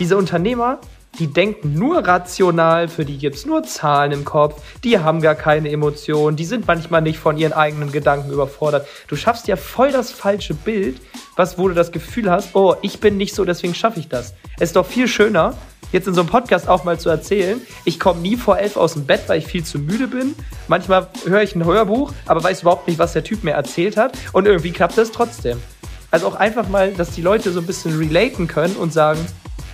Diese Unternehmer, die denken nur rational, für die gibt es nur Zahlen im Kopf, die haben gar keine Emotionen, die sind manchmal nicht von ihren eigenen Gedanken überfordert. Du schaffst ja voll das falsche Bild, was, wo du das Gefühl hast, oh, ich bin nicht so, deswegen schaffe ich das. Es ist doch viel schöner, jetzt in so einem Podcast auch mal zu erzählen, ich komme nie vor elf aus dem Bett, weil ich viel zu müde bin. Manchmal höre ich ein Hörbuch, aber weiß überhaupt nicht, was der Typ mir erzählt hat und irgendwie klappt das trotzdem. Also auch einfach mal, dass die Leute so ein bisschen relaten können und sagen,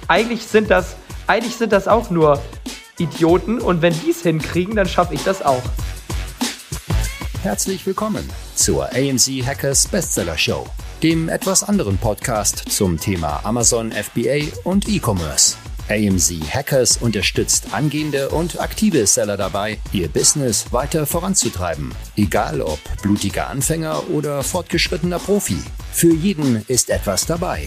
eigentlich sind das, eigentlich sind das auch nur Idioten und wenn die es hinkriegen, dann schaffe ich das auch. Herzlich willkommen zur AMZ Hackers Bestseller Show, dem etwas anderen Podcast zum Thema Amazon FBA und E-Commerce. AMZ Hackers unterstützt angehende und aktive Seller dabei, ihr Business weiter voranzutreiben. Egal ob blutiger Anfänger oder fortgeschrittener Profi. Für jeden ist etwas dabei.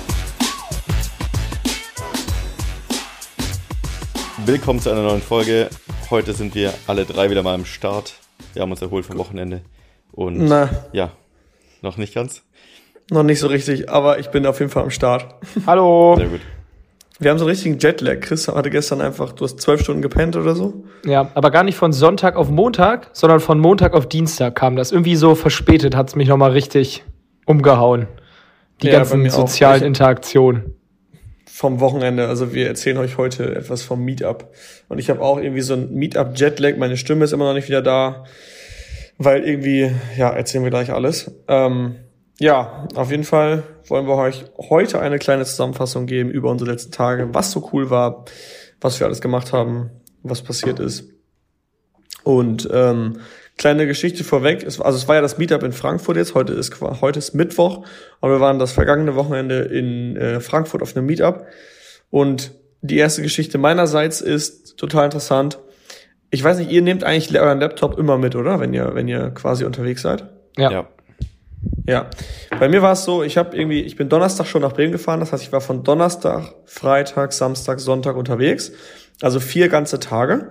Willkommen zu einer neuen Folge. Heute sind wir alle drei wieder mal am Start. Wir haben uns erholt vom Wochenende. Und Na. ja, noch nicht ganz. Noch nicht so richtig, aber ich bin auf jeden Fall am Start. Hallo. Sehr gut. Wir haben so einen richtigen Jetlag. Chris hatte gestern einfach, du hast zwölf Stunden gepennt oder so. Ja, aber gar nicht von Sonntag auf Montag, sondern von Montag auf Dienstag kam das. Irgendwie so verspätet hat es mich nochmal richtig umgehauen. Die Ja, ganzen sozialen Ich- Interaktionen. Vom Wochenende. Also wir erzählen euch heute etwas vom Meetup. Und ich habe auch irgendwie so ein Meetup-Jetlag. Meine Stimme ist immer noch nicht wieder da. Weil irgendwie, ja, erzählen wir gleich alles. Ähm, ja, auf jeden Fall wollen wir euch heute eine kleine Zusammenfassung geben über unsere letzten Tage, was so cool war, was wir alles gemacht haben, was passiert ist. Und ähm, kleine Geschichte vorweg, es, also es war ja das Meetup in Frankfurt jetzt, heute ist heute ist Mittwoch und wir waren das vergangene Wochenende in äh, Frankfurt auf einem Meetup und die erste Geschichte meinerseits ist total interessant. Ich weiß nicht, ihr nehmt eigentlich euren Laptop immer mit, oder? Wenn ihr wenn ihr quasi unterwegs seid? Ja. Ja. Ja, bei mir war es so, ich habe irgendwie, ich bin Donnerstag schon nach Bremen gefahren, das heißt, ich war von Donnerstag, Freitag, Samstag, Sonntag unterwegs, also vier ganze Tage.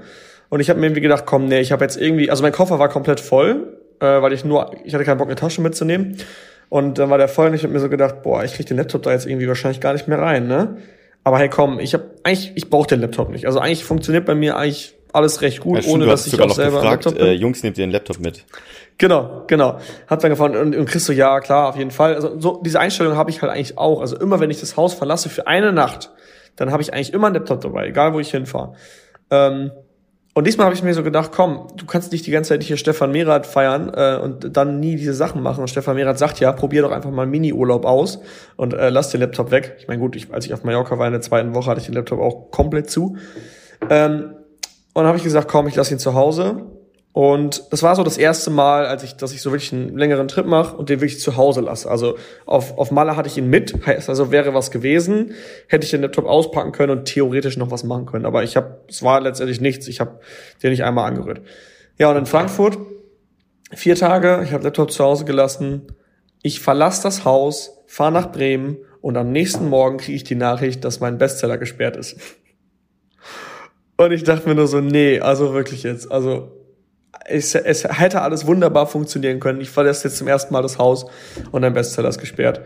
Und ich habe mir irgendwie gedacht, komm, nee, ich habe jetzt irgendwie, also mein Koffer war komplett voll, äh, weil ich nur, ich hatte keinen Bock, eine Tasche mitzunehmen. Und dann war der voll und ich habe mir so gedacht, boah, ich krieg den Laptop da jetzt irgendwie wahrscheinlich gar nicht mehr rein, ne? Aber hey, komm, ich habe eigentlich, ich brauche den Laptop nicht. Also eigentlich funktioniert bei mir eigentlich alles recht gut, Ja, stimmt, ohne dass ich auch selber gefragt, Laptop bin. äh, Jungs, nehmt ihr den Laptop mit? Genau, genau. Hat dann gefahren und, und Chris so, ja, klar, auf jeden Fall. Also so diese Einstellung habe ich halt eigentlich auch. Also immer, wenn ich das Haus verlasse für eine Nacht, dann habe ich eigentlich immer einen Laptop dabei, egal wo ich hinfahre. Ähm, und diesmal habe ich mir so gedacht, komm, du kannst nicht die ganze Zeit hier Stefan Merath feiern äh, und dann nie diese Sachen machen. Und Stefan Merath sagt ja, probier doch einfach mal Mini-Urlaub aus und äh, lass den Laptop weg. Ich meine, gut, ich, als ich auf Mallorca war in der zweiten Woche, hatte ich den Laptop auch komplett zu. Ähm, und dann habe ich gesagt, komm, ich lasse ihn zu Hause. Und das war so das erste Mal, als ich, dass ich so wirklich einen längeren Trip mache und den wirklich zu Hause lasse. Also auf, auf Malle hatte ich ihn mit, heißt also wäre was gewesen, hätte ich den Laptop auspacken können und theoretisch noch was machen können. Aber ich habe, es war letztendlich nichts. Ich habe den nicht einmal angerührt. Ja, und in Frankfurt vier Tage, ich habe Laptop zu Hause gelassen. Ich verlasse das Haus, fahre nach Bremen und am nächsten Morgen kriege ich die Nachricht, dass mein Bestseller gesperrt ist. Und ich dachte mir nur so, nee, also wirklich jetzt, also es, es hätte alles wunderbar funktionieren können. Ich verlasse jetzt zum ersten Mal das Haus und ein Bestseller ist gesperrt.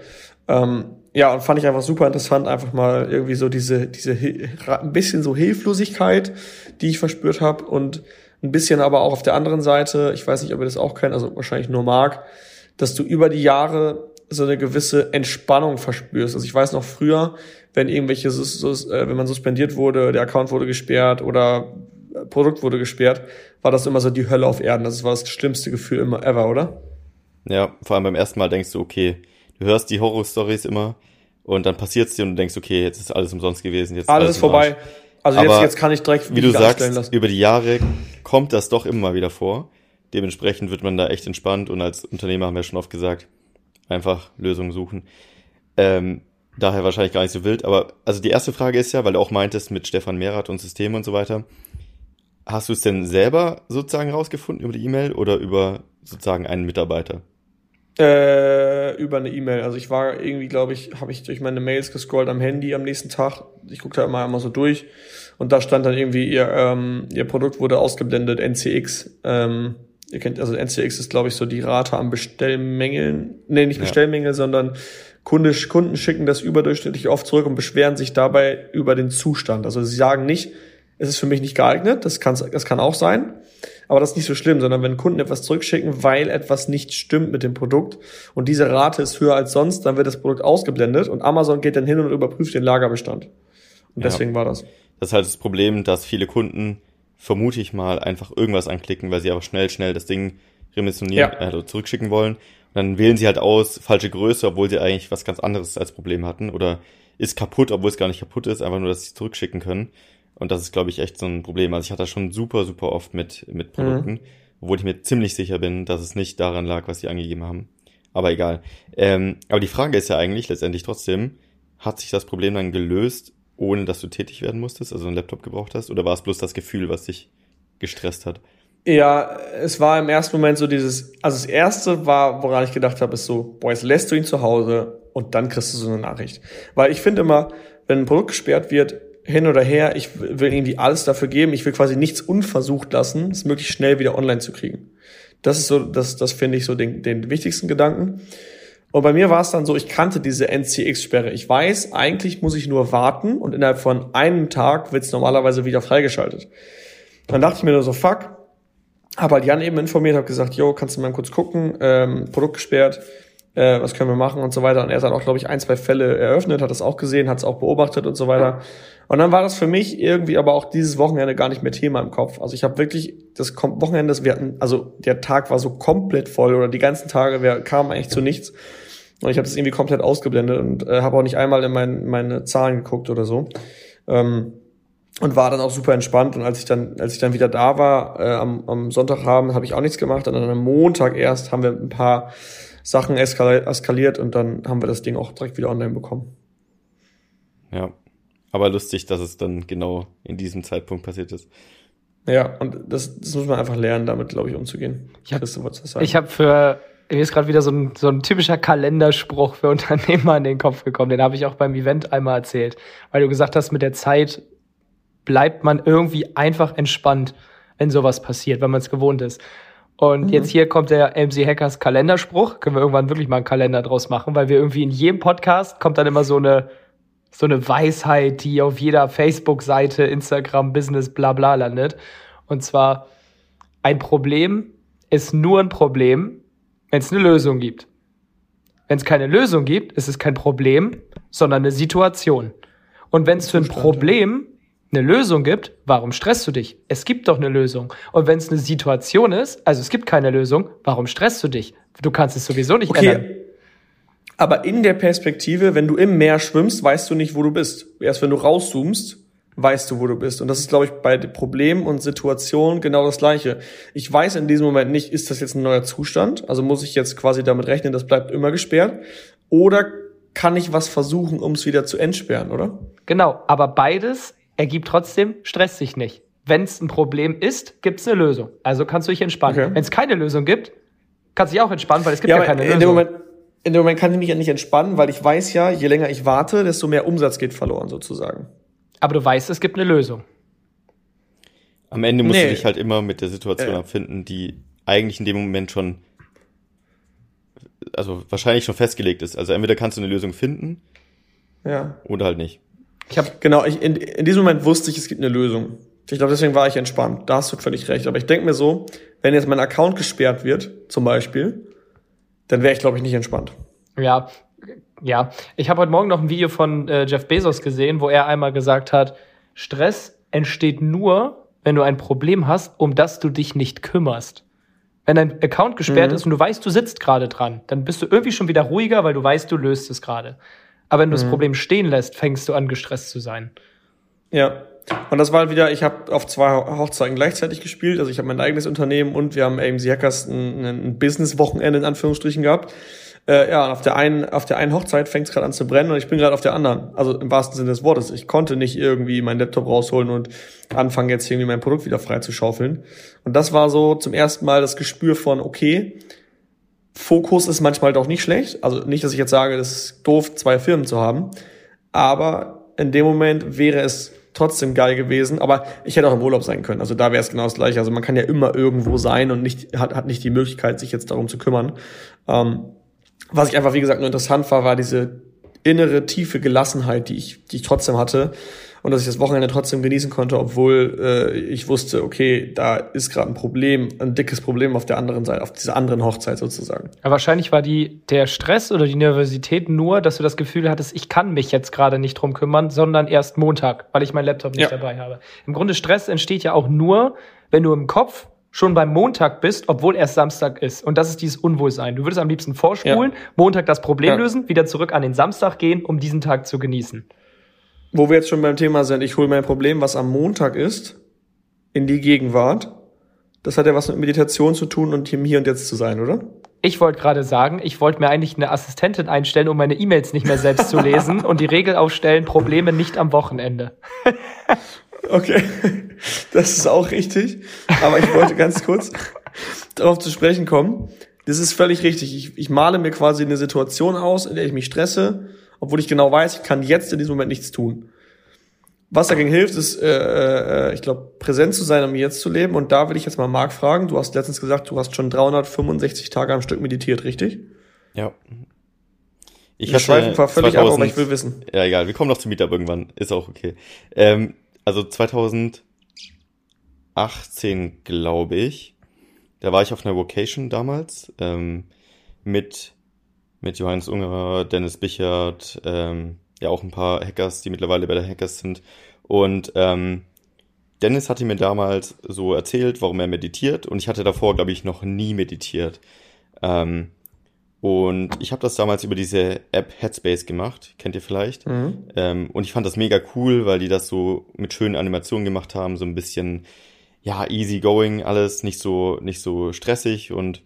Ähm, ja, und fand ich einfach super interessant, einfach mal irgendwie so diese, diese ein bisschen so Hilflosigkeit, die ich verspürt habe und ein bisschen aber auch auf der anderen Seite, ich weiß nicht, ob ihr das auch kennt, also wahrscheinlich nur Marc, dass du über die Jahre so eine gewisse Entspannung verspürst. Also ich weiß noch früher, wenn irgendwelche, äh, wenn man suspendiert wurde, der Account wurde gesperrt oder Produkt wurde gesperrt, war das immer so die Hölle auf Erden. Das war das schlimmste Gefühl immer ever, oder? Ja, vor allem beim ersten Mal denkst du, okay, du hörst die Horror-Stories immer und dann passiert's dir und du denkst, okay, jetzt ist alles umsonst gewesen. Jetzt Alles ist im vorbei. Also Aber jetzt, jetzt kann ich direkt Wie du sagst, über die Jahre kommt das doch immer mal wieder vor. Dementsprechend wird man da echt entspannt und als Unternehmer haben wir schon oft gesagt, einfach Lösungen suchen. Ähm, daher wahrscheinlich gar nicht so wild. Aber also die erste Frage ist ja, weil du auch meintest mit Stefan Merath und System und so weiter. Hast du es denn selber sozusagen rausgefunden über die E-Mail oder über sozusagen einen Mitarbeiter? Äh, über eine E-Mail. Also ich war irgendwie, glaube ich, habe ich durch meine Mails gescrollt am Handy am nächsten Tag. Ich guckte da immer, immer so durch und da stand dann irgendwie ihr ähm, ihr Produkt wurde ausgeblendet NCX. Ähm, ihr kennt also NCX ist glaube ich so die Rate am Bestellmängeln. Nee, nicht Bestellmängel, ja. sondern Kunde, Kunden schicken das überdurchschnittlich oft zurück und beschweren sich dabei über den Zustand. Also sie sagen nicht, es ist für mich nicht geeignet, das kann, das kann auch sein, aber das ist nicht so schlimm, sondern wenn Kunden etwas zurückschicken, weil etwas nicht stimmt mit dem Produkt und diese Rate ist höher als sonst, dann wird das Produkt ausgeblendet und Amazon geht dann hin und überprüft den Lagerbestand. Und ja. deswegen war das. Das ist halt das Problem, dass viele Kunden, vermute ich mal, einfach irgendwas anklicken, weil sie aber schnell, schnell das Ding remissionieren, ja. also zurückschicken wollen dann wählen sie halt aus, falsche Größe, obwohl sie eigentlich was ganz anderes als Problem hatten. Oder ist kaputt, obwohl es gar nicht kaputt ist, einfach nur, dass sie es zurückschicken können. Und das ist, glaube ich, echt so ein Problem. Also ich hatte das schon super, super oft mit, mit Produkten, mhm. obwohl ich mir ziemlich sicher bin, dass es nicht daran lag, was sie angegeben haben. Aber egal. Ähm, aber die Frage ist ja eigentlich letztendlich trotzdem, hat sich das Problem dann gelöst, ohne dass du tätig werden musstest, also einen Laptop gebraucht hast, oder war es bloß das Gefühl, was dich gestresst hat? Ja, es war im ersten Moment so dieses, also das erste war, woran ich gedacht habe, ist so, boah, jetzt lässt du ihn zu Hause und dann kriegst du so eine Nachricht. Weil ich finde immer, wenn ein Produkt gesperrt wird, hin oder her, ich will irgendwie alles dafür geben, ich will quasi nichts unversucht lassen, es möglichst schnell wieder online zu kriegen. Das ist so, das, das finde ich so den, den wichtigsten Gedanken. Und bei mir war es dann so, ich kannte diese NCX-Sperre. Ich weiß, eigentlich muss ich nur warten und innerhalb von einem Tag wird es normalerweise wieder freigeschaltet. Dann dachte ich mir nur so, fuck, habe halt Jan eben informiert, habe gesagt, jo, kannst du mal kurz gucken, ähm, Produkt gesperrt, äh, was können wir machen und so weiter. Und er hat auch, glaube ich, ein, zwei Fälle eröffnet, hat das auch gesehen, hat es auch beobachtet und so weiter. Und dann war das für mich irgendwie aber auch dieses Wochenende gar nicht mehr Thema im Kopf. Also ich habe wirklich das Wochenende, das wir hatten, also der Tag war so komplett voll oder die ganzen Tage wir kamen eigentlich zu nichts. Und ich habe das irgendwie komplett ausgeblendet und äh, habe auch nicht einmal in mein, meine Zahlen geguckt oder so. Ähm, und war dann auch super entspannt. Und als ich dann, als ich dann wieder da war, äh, am, am Sonntagabend, habe ich auch nichts gemacht. Und dann am Montag erst haben wir ein paar Sachen eskaliert und dann haben wir das Ding auch direkt wieder online bekommen. Ja, aber lustig, dass es dann genau in diesem Zeitpunkt passiert ist. Ja, und das, das muss man einfach lernen, damit, glaube ich, umzugehen. Ich habe hab für, mir ist gerade wieder so ein, so ein typischer Kalenderspruch für Unternehmer in den Kopf gekommen. Den habe ich auch beim Event einmal erzählt, weil du gesagt hast, mit der Zeit bleibt man irgendwie einfach entspannt, wenn sowas passiert, wenn man es gewohnt ist. Und mhm. jetzt hier kommt der MC Hackers Kalenderspruch. Können wir irgendwann wirklich mal einen Kalender draus machen, weil wir irgendwie in jedem Podcast kommt dann immer so eine, so eine Weisheit, die auf jeder Facebook-Seite, Instagram, Business, bla bla landet. Und zwar, ein Problem ist nur ein Problem, wenn es eine Lösung gibt. Wenn es keine Lösung gibt, ist es kein Problem, sondern eine Situation. Und wenn es für ein Problem eine Lösung gibt, warum stresst du dich? Es gibt doch eine Lösung. Und wenn es eine Situation ist, also es gibt keine Lösung, warum stresst du dich? Du kannst es sowieso nicht okay. ändern. Aber in der Perspektive, wenn du im Meer schwimmst, weißt du nicht, wo du bist. Erst wenn du rauszoomst, weißt du, wo du bist. Und das ist, glaube ich, bei Problemen und Situationen genau das Gleiche. Ich weiß in diesem Moment nicht, ist das jetzt ein neuer Zustand? Also muss ich jetzt quasi damit rechnen, das bleibt immer gesperrt? Oder kann ich was versuchen, um es wieder zu entsperren, oder? Genau, aber beides ergibt trotzdem, stresst dich nicht. Wenn es ein Problem ist, gibt es eine Lösung. Also kannst du dich entspannen. Okay. Wenn es keine Lösung gibt, kannst du dich auch entspannen, weil es gibt ja, ja keine in Lösung. Dem Moment, in dem Moment kann ich mich ja nicht entspannen, weil ich weiß ja, je länger ich warte, desto mehr Umsatz geht verloren sozusagen. Aber du weißt, es gibt eine Lösung. Am Ende musst nee. du dich halt immer mit der Situation äh. abfinden, die eigentlich in dem Moment schon, also wahrscheinlich schon festgelegt ist. Also entweder kannst du eine Lösung finden, ja. oder halt nicht. Ich habe genau, ich, in, in diesem Moment wusste ich, es gibt eine Lösung. Ich glaube, deswegen war ich entspannt. Da hast du völlig recht. Aber ich denke mir so, wenn jetzt mein Account gesperrt wird, zum Beispiel, dann wäre ich, glaube ich, nicht entspannt. Ja, ja. Ich habe heute Morgen noch ein Video von äh, Jeff Bezos gesehen, wo er einmal gesagt hat, Stress entsteht nur, wenn du ein Problem hast, um das du dich nicht kümmerst. Wenn dein Account gesperrt mhm. ist und du weißt, du sitzt gerade dran, dann bist du irgendwie schon wieder ruhiger, weil du weißt, du löst es gerade. Aber wenn du mhm. das Problem stehen lässt, fängst du an, gestresst zu sein. Ja, Und das war halt wieder, ich habe auf zwei Hochzeiten gleichzeitig gespielt. Also ich habe mein eigenes Unternehmen und wir haben AMC Hackers ein, ein Business-Wochenende in Anführungsstrichen gehabt. Äh, ja, und auf der einen, auf der einen Hochzeit fängt es gerade an zu brennen und ich bin gerade auf der anderen. Also im wahrsten Sinne des Wortes. Ich konnte nicht irgendwie meinen Laptop rausholen und anfangen jetzt irgendwie mein Produkt wieder frei zu schaufeln. Und das war so zum ersten Mal das Gespür von, okay, Fokus ist manchmal doch nicht schlecht. Also nicht, dass ich jetzt sage, es ist doof, zwei Firmen zu haben. Aber in dem Moment wäre es trotzdem geil gewesen. Aber ich hätte auch im Urlaub sein können. Also da wäre es genau das gleiche. Also man kann ja immer irgendwo sein und nicht, hat, hat nicht die Möglichkeit, sich jetzt darum zu kümmern. Ähm, was ich einfach, wie gesagt, nur interessant war, war diese innere, tiefe Gelassenheit, die ich, die ich trotzdem hatte. Und dass ich das Wochenende trotzdem genießen konnte, obwohl äh, ich wusste, okay, da ist gerade ein Problem, ein dickes Problem auf der anderen Seite, auf dieser anderen Hochzeit sozusagen. Aber wahrscheinlich war die der Stress oder die Nervosität nur, dass du das Gefühl hattest, ich kann mich jetzt gerade nicht drum kümmern, sondern erst Montag, weil ich meinen Laptop nicht ja. dabei habe. Im Grunde Stress entsteht ja auch nur, wenn du im Kopf schon beim Montag bist, obwohl erst Samstag ist. Und das ist dieses Unwohlsein. Du würdest am liebsten vorspulen, ja. Montag das Problem ja. lösen, wieder zurück an den Samstag gehen, um diesen Tag zu genießen. Wo wir jetzt schon beim Thema sind, ich hole mein Problem, was am Montag ist, in die Gegenwart. Das hat ja was mit Meditation zu tun und hier und jetzt zu sein, oder? Ich wollte gerade sagen, ich wollte mir eigentlich eine Assistentin einstellen, um meine E-Mails nicht mehr selbst zu lesen und die Regel aufstellen, Probleme nicht am Wochenende. Okay, das ist auch richtig. Aber ich wollte ganz kurz darauf zu sprechen kommen. Das ist völlig richtig. Ich, ich male mir quasi eine Situation aus, in der ich mich stresse, obwohl ich genau weiß, ich kann jetzt in diesem Moment nichts tun. Was dagegen hilft, ist, äh, äh, ich glaube, präsent zu sein, um jetzt zu leben. Und da will ich jetzt mal Marc fragen. Du hast letztens gesagt, du hast schon 365 Tage am Stück meditiert, richtig? Ja. Ich Wir schweifen zwar völlig 2000, ab, aber ich will wissen. Ja, egal. Wir kommen noch zum Meetup irgendwann. Ist auch okay. Ähm, also 2018, glaube ich, da war ich auf einer Vocation damals ähm, mit, mit Johannes Ungerer, Dennis Bichert, ähm, ja auch ein paar Hackers, die mittlerweile bei der Hackers sind. Und ähm, Dennis hatte mir damals so erzählt, warum er meditiert und ich hatte davor, glaube ich, noch nie meditiert. Ähm, und ich habe das damals über diese App Headspace gemacht, kennt ihr vielleicht. Mhm. Ähm, und ich fand das mega cool, weil die das so mit schönen Animationen gemacht haben, so ein bisschen, ja, easy going, alles, nicht so, nicht so stressig und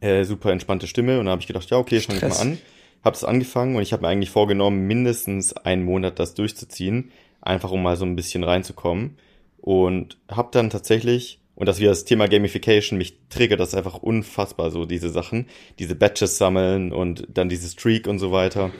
äh, super entspannte Stimme. Und da habe ich gedacht, ja, okay, fange ich mal an. Habe es angefangen und ich habe mir eigentlich vorgenommen, mindestens einen Monat das durchzuziehen, einfach um mal so ein bisschen reinzukommen. Und habe dann tatsächlich und dass wir das Thema Gamification mich triggert das einfach unfassbar, so diese Sachen, diese Batches sammeln und dann diese Streak und so weiter,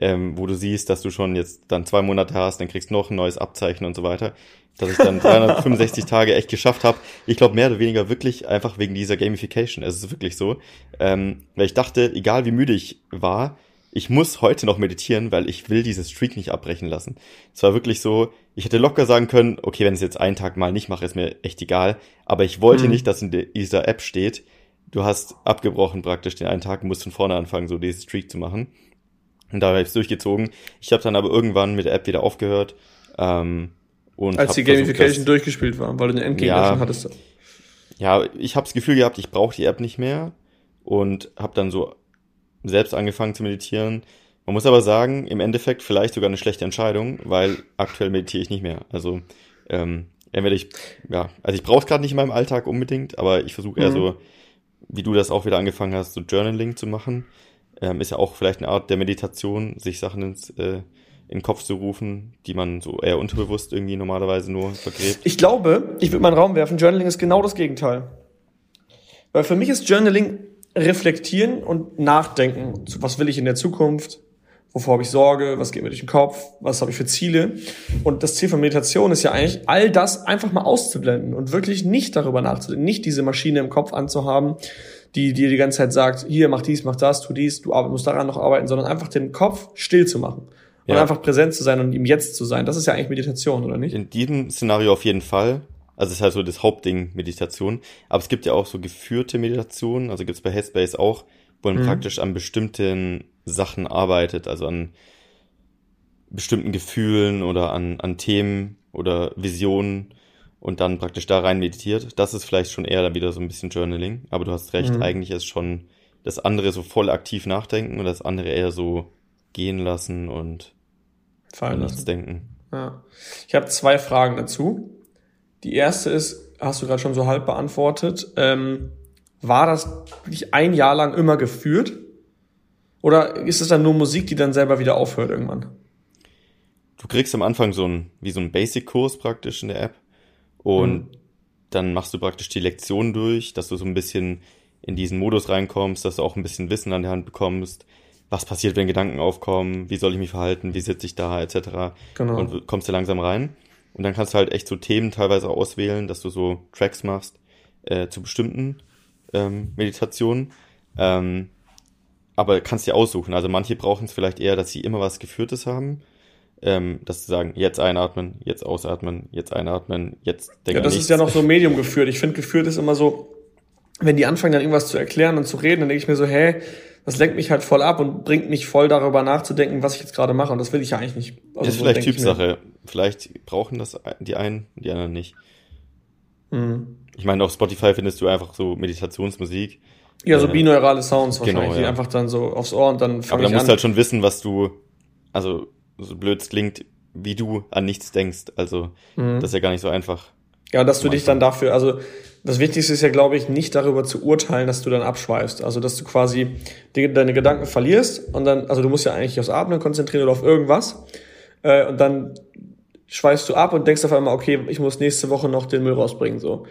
ähm, wo du siehst, dass du schon jetzt dann zwei Monate hast, dann kriegst du noch ein neues Abzeichen und so weiter, dass ich dann 365 Tage echt geschafft habe. Ich glaube mehr oder weniger wirklich einfach wegen dieser Gamification. Es ist wirklich so, ähm, weil ich dachte, egal wie müde ich war, ich muss heute noch meditieren, weil ich will diese Streak nicht abbrechen lassen. Es war wirklich so, ich hätte locker sagen können, okay, wenn ich es jetzt einen Tag mal nicht mache, ist mir echt egal. Aber ich wollte mhm. nicht, dass in dieser App steht, du hast abgebrochen praktisch den einen Tag, musst von vorne anfangen, so diese Streak zu machen. Und da habe ich es durchgezogen. Ich habe dann aber irgendwann mit der App wieder aufgehört. Ähm, und Als die Gamification versucht, durchgespielt war, weil du eine Endgegner ja, schon hattest. Ja, ich habe das Gefühl gehabt, ich brauche die App nicht mehr und habe dann so selbst angefangen zu meditieren. Man muss aber sagen, im Endeffekt vielleicht sogar eine schlechte Entscheidung, weil aktuell meditiere ich nicht mehr. Also ähm, entweder ich, ja, also ich brauche es gerade nicht in meinem Alltag unbedingt, aber ich versuche eher mhm. so, wie du das auch wieder angefangen hast, so Journaling zu machen. Ähm, ist ja auch vielleicht eine Art der Meditation, sich Sachen ins äh, in den Kopf zu rufen, die man so eher unterbewusst irgendwie normalerweise nur vergräbt. Ich glaube, ich würde meinen Raum werfen, Journaling ist genau das Gegenteil. Weil für mich ist Journaling reflektieren und nachdenken. Was will ich in der Zukunft? Wovor habe ich Sorge? Was geht mir durch den Kopf? Was habe ich für Ziele? Und das Ziel von Meditation ist ja eigentlich, all das einfach mal auszublenden und wirklich nicht darüber nachzudenken, nicht diese Maschine im Kopf anzuhaben, die dir die ganze Zeit sagt, hier, mach dies, mach das, tu dies, du musst daran noch arbeiten, sondern einfach den Kopf still zu machen. Und ja. einfach präsent zu sein und im Jetzt zu sein. Das ist ja eigentlich Meditation, oder nicht? In diesem Szenario auf jeden Fall. Also es ist halt so das Hauptding Meditation. Aber es gibt ja auch so geführte Meditationen, also gibt's bei Headspace auch, wo man mhm. praktisch an bestimmten Sachen arbeitet, also an bestimmten Gefühlen oder an, an Themen oder Visionen und dann praktisch da rein meditiert. Das ist vielleicht schon eher dann wieder so ein bisschen Journaling, aber du hast recht, mhm. eigentlich ist schon das andere so voll aktiv nachdenken und das andere eher so gehen lassen und fallen lassen. denken. Ja. Ich habe zwei Fragen dazu. Die erste ist, hast du gerade schon so halb beantwortet. Ähm, war das wirklich ein Jahr lang immer geführt? Oder ist es dann nur Musik, die dann selber wieder aufhört irgendwann? Du kriegst am Anfang so ein, wie so ein Basic-Kurs praktisch in der App. Und mhm. dann machst du praktisch die Lektion durch, dass du so ein bisschen in diesen Modus reinkommst, dass du auch ein bisschen Wissen an der Hand bekommst, was passiert, wenn Gedanken aufkommen, wie soll ich mich verhalten, wie sitze ich da, etc. Genau. Und kommst du langsam rein. Und dann kannst du halt echt so Themen teilweise auswählen, dass du so Tracks machst äh, zu bestimmten ähm, Meditationen. Ähm, aber kannst dir aussuchen. Also manche brauchen es vielleicht eher, dass sie immer was Geführtes haben. Ähm, dass sie sagen, jetzt einatmen, jetzt ausatmen, jetzt einatmen, jetzt denken. Ja, das nichts. ist ja noch so Medium geführt. Ich finde, geführt ist immer so, wenn die anfangen dann irgendwas zu erklären und zu reden, dann denke ich mir so, hä, das lenkt mich halt voll ab und bringt mich voll darüber nachzudenken, was ich jetzt gerade mache. Und das will ich ja eigentlich nicht. Also ist so vielleicht Typsache. Vielleicht brauchen das die einen, die anderen nicht. Mhm. Ich meine, auf Spotify findest du einfach so Meditationsmusik. Ja, so äh, binaurale Sounds genau, wahrscheinlich, genau, ja. die einfach dann so aufs Ohr und dann Aber da musst du halt schon wissen, was du, also so blöd es klingt, wie du an nichts denkst. Also mhm. das ist ja gar nicht so einfach. Ja, dass du dich dann dafür, also das Wichtigste ist ja, glaube ich, nicht darüber zu urteilen, dass du dann abschweifst. Also, dass du quasi die, deine Gedanken verlierst und dann, also du musst ja eigentlich aufs Atmen konzentrieren oder auf irgendwas. Äh, und dann schweifst du ab und denkst auf einmal, okay, ich muss nächste Woche noch den Müll rausbringen, so.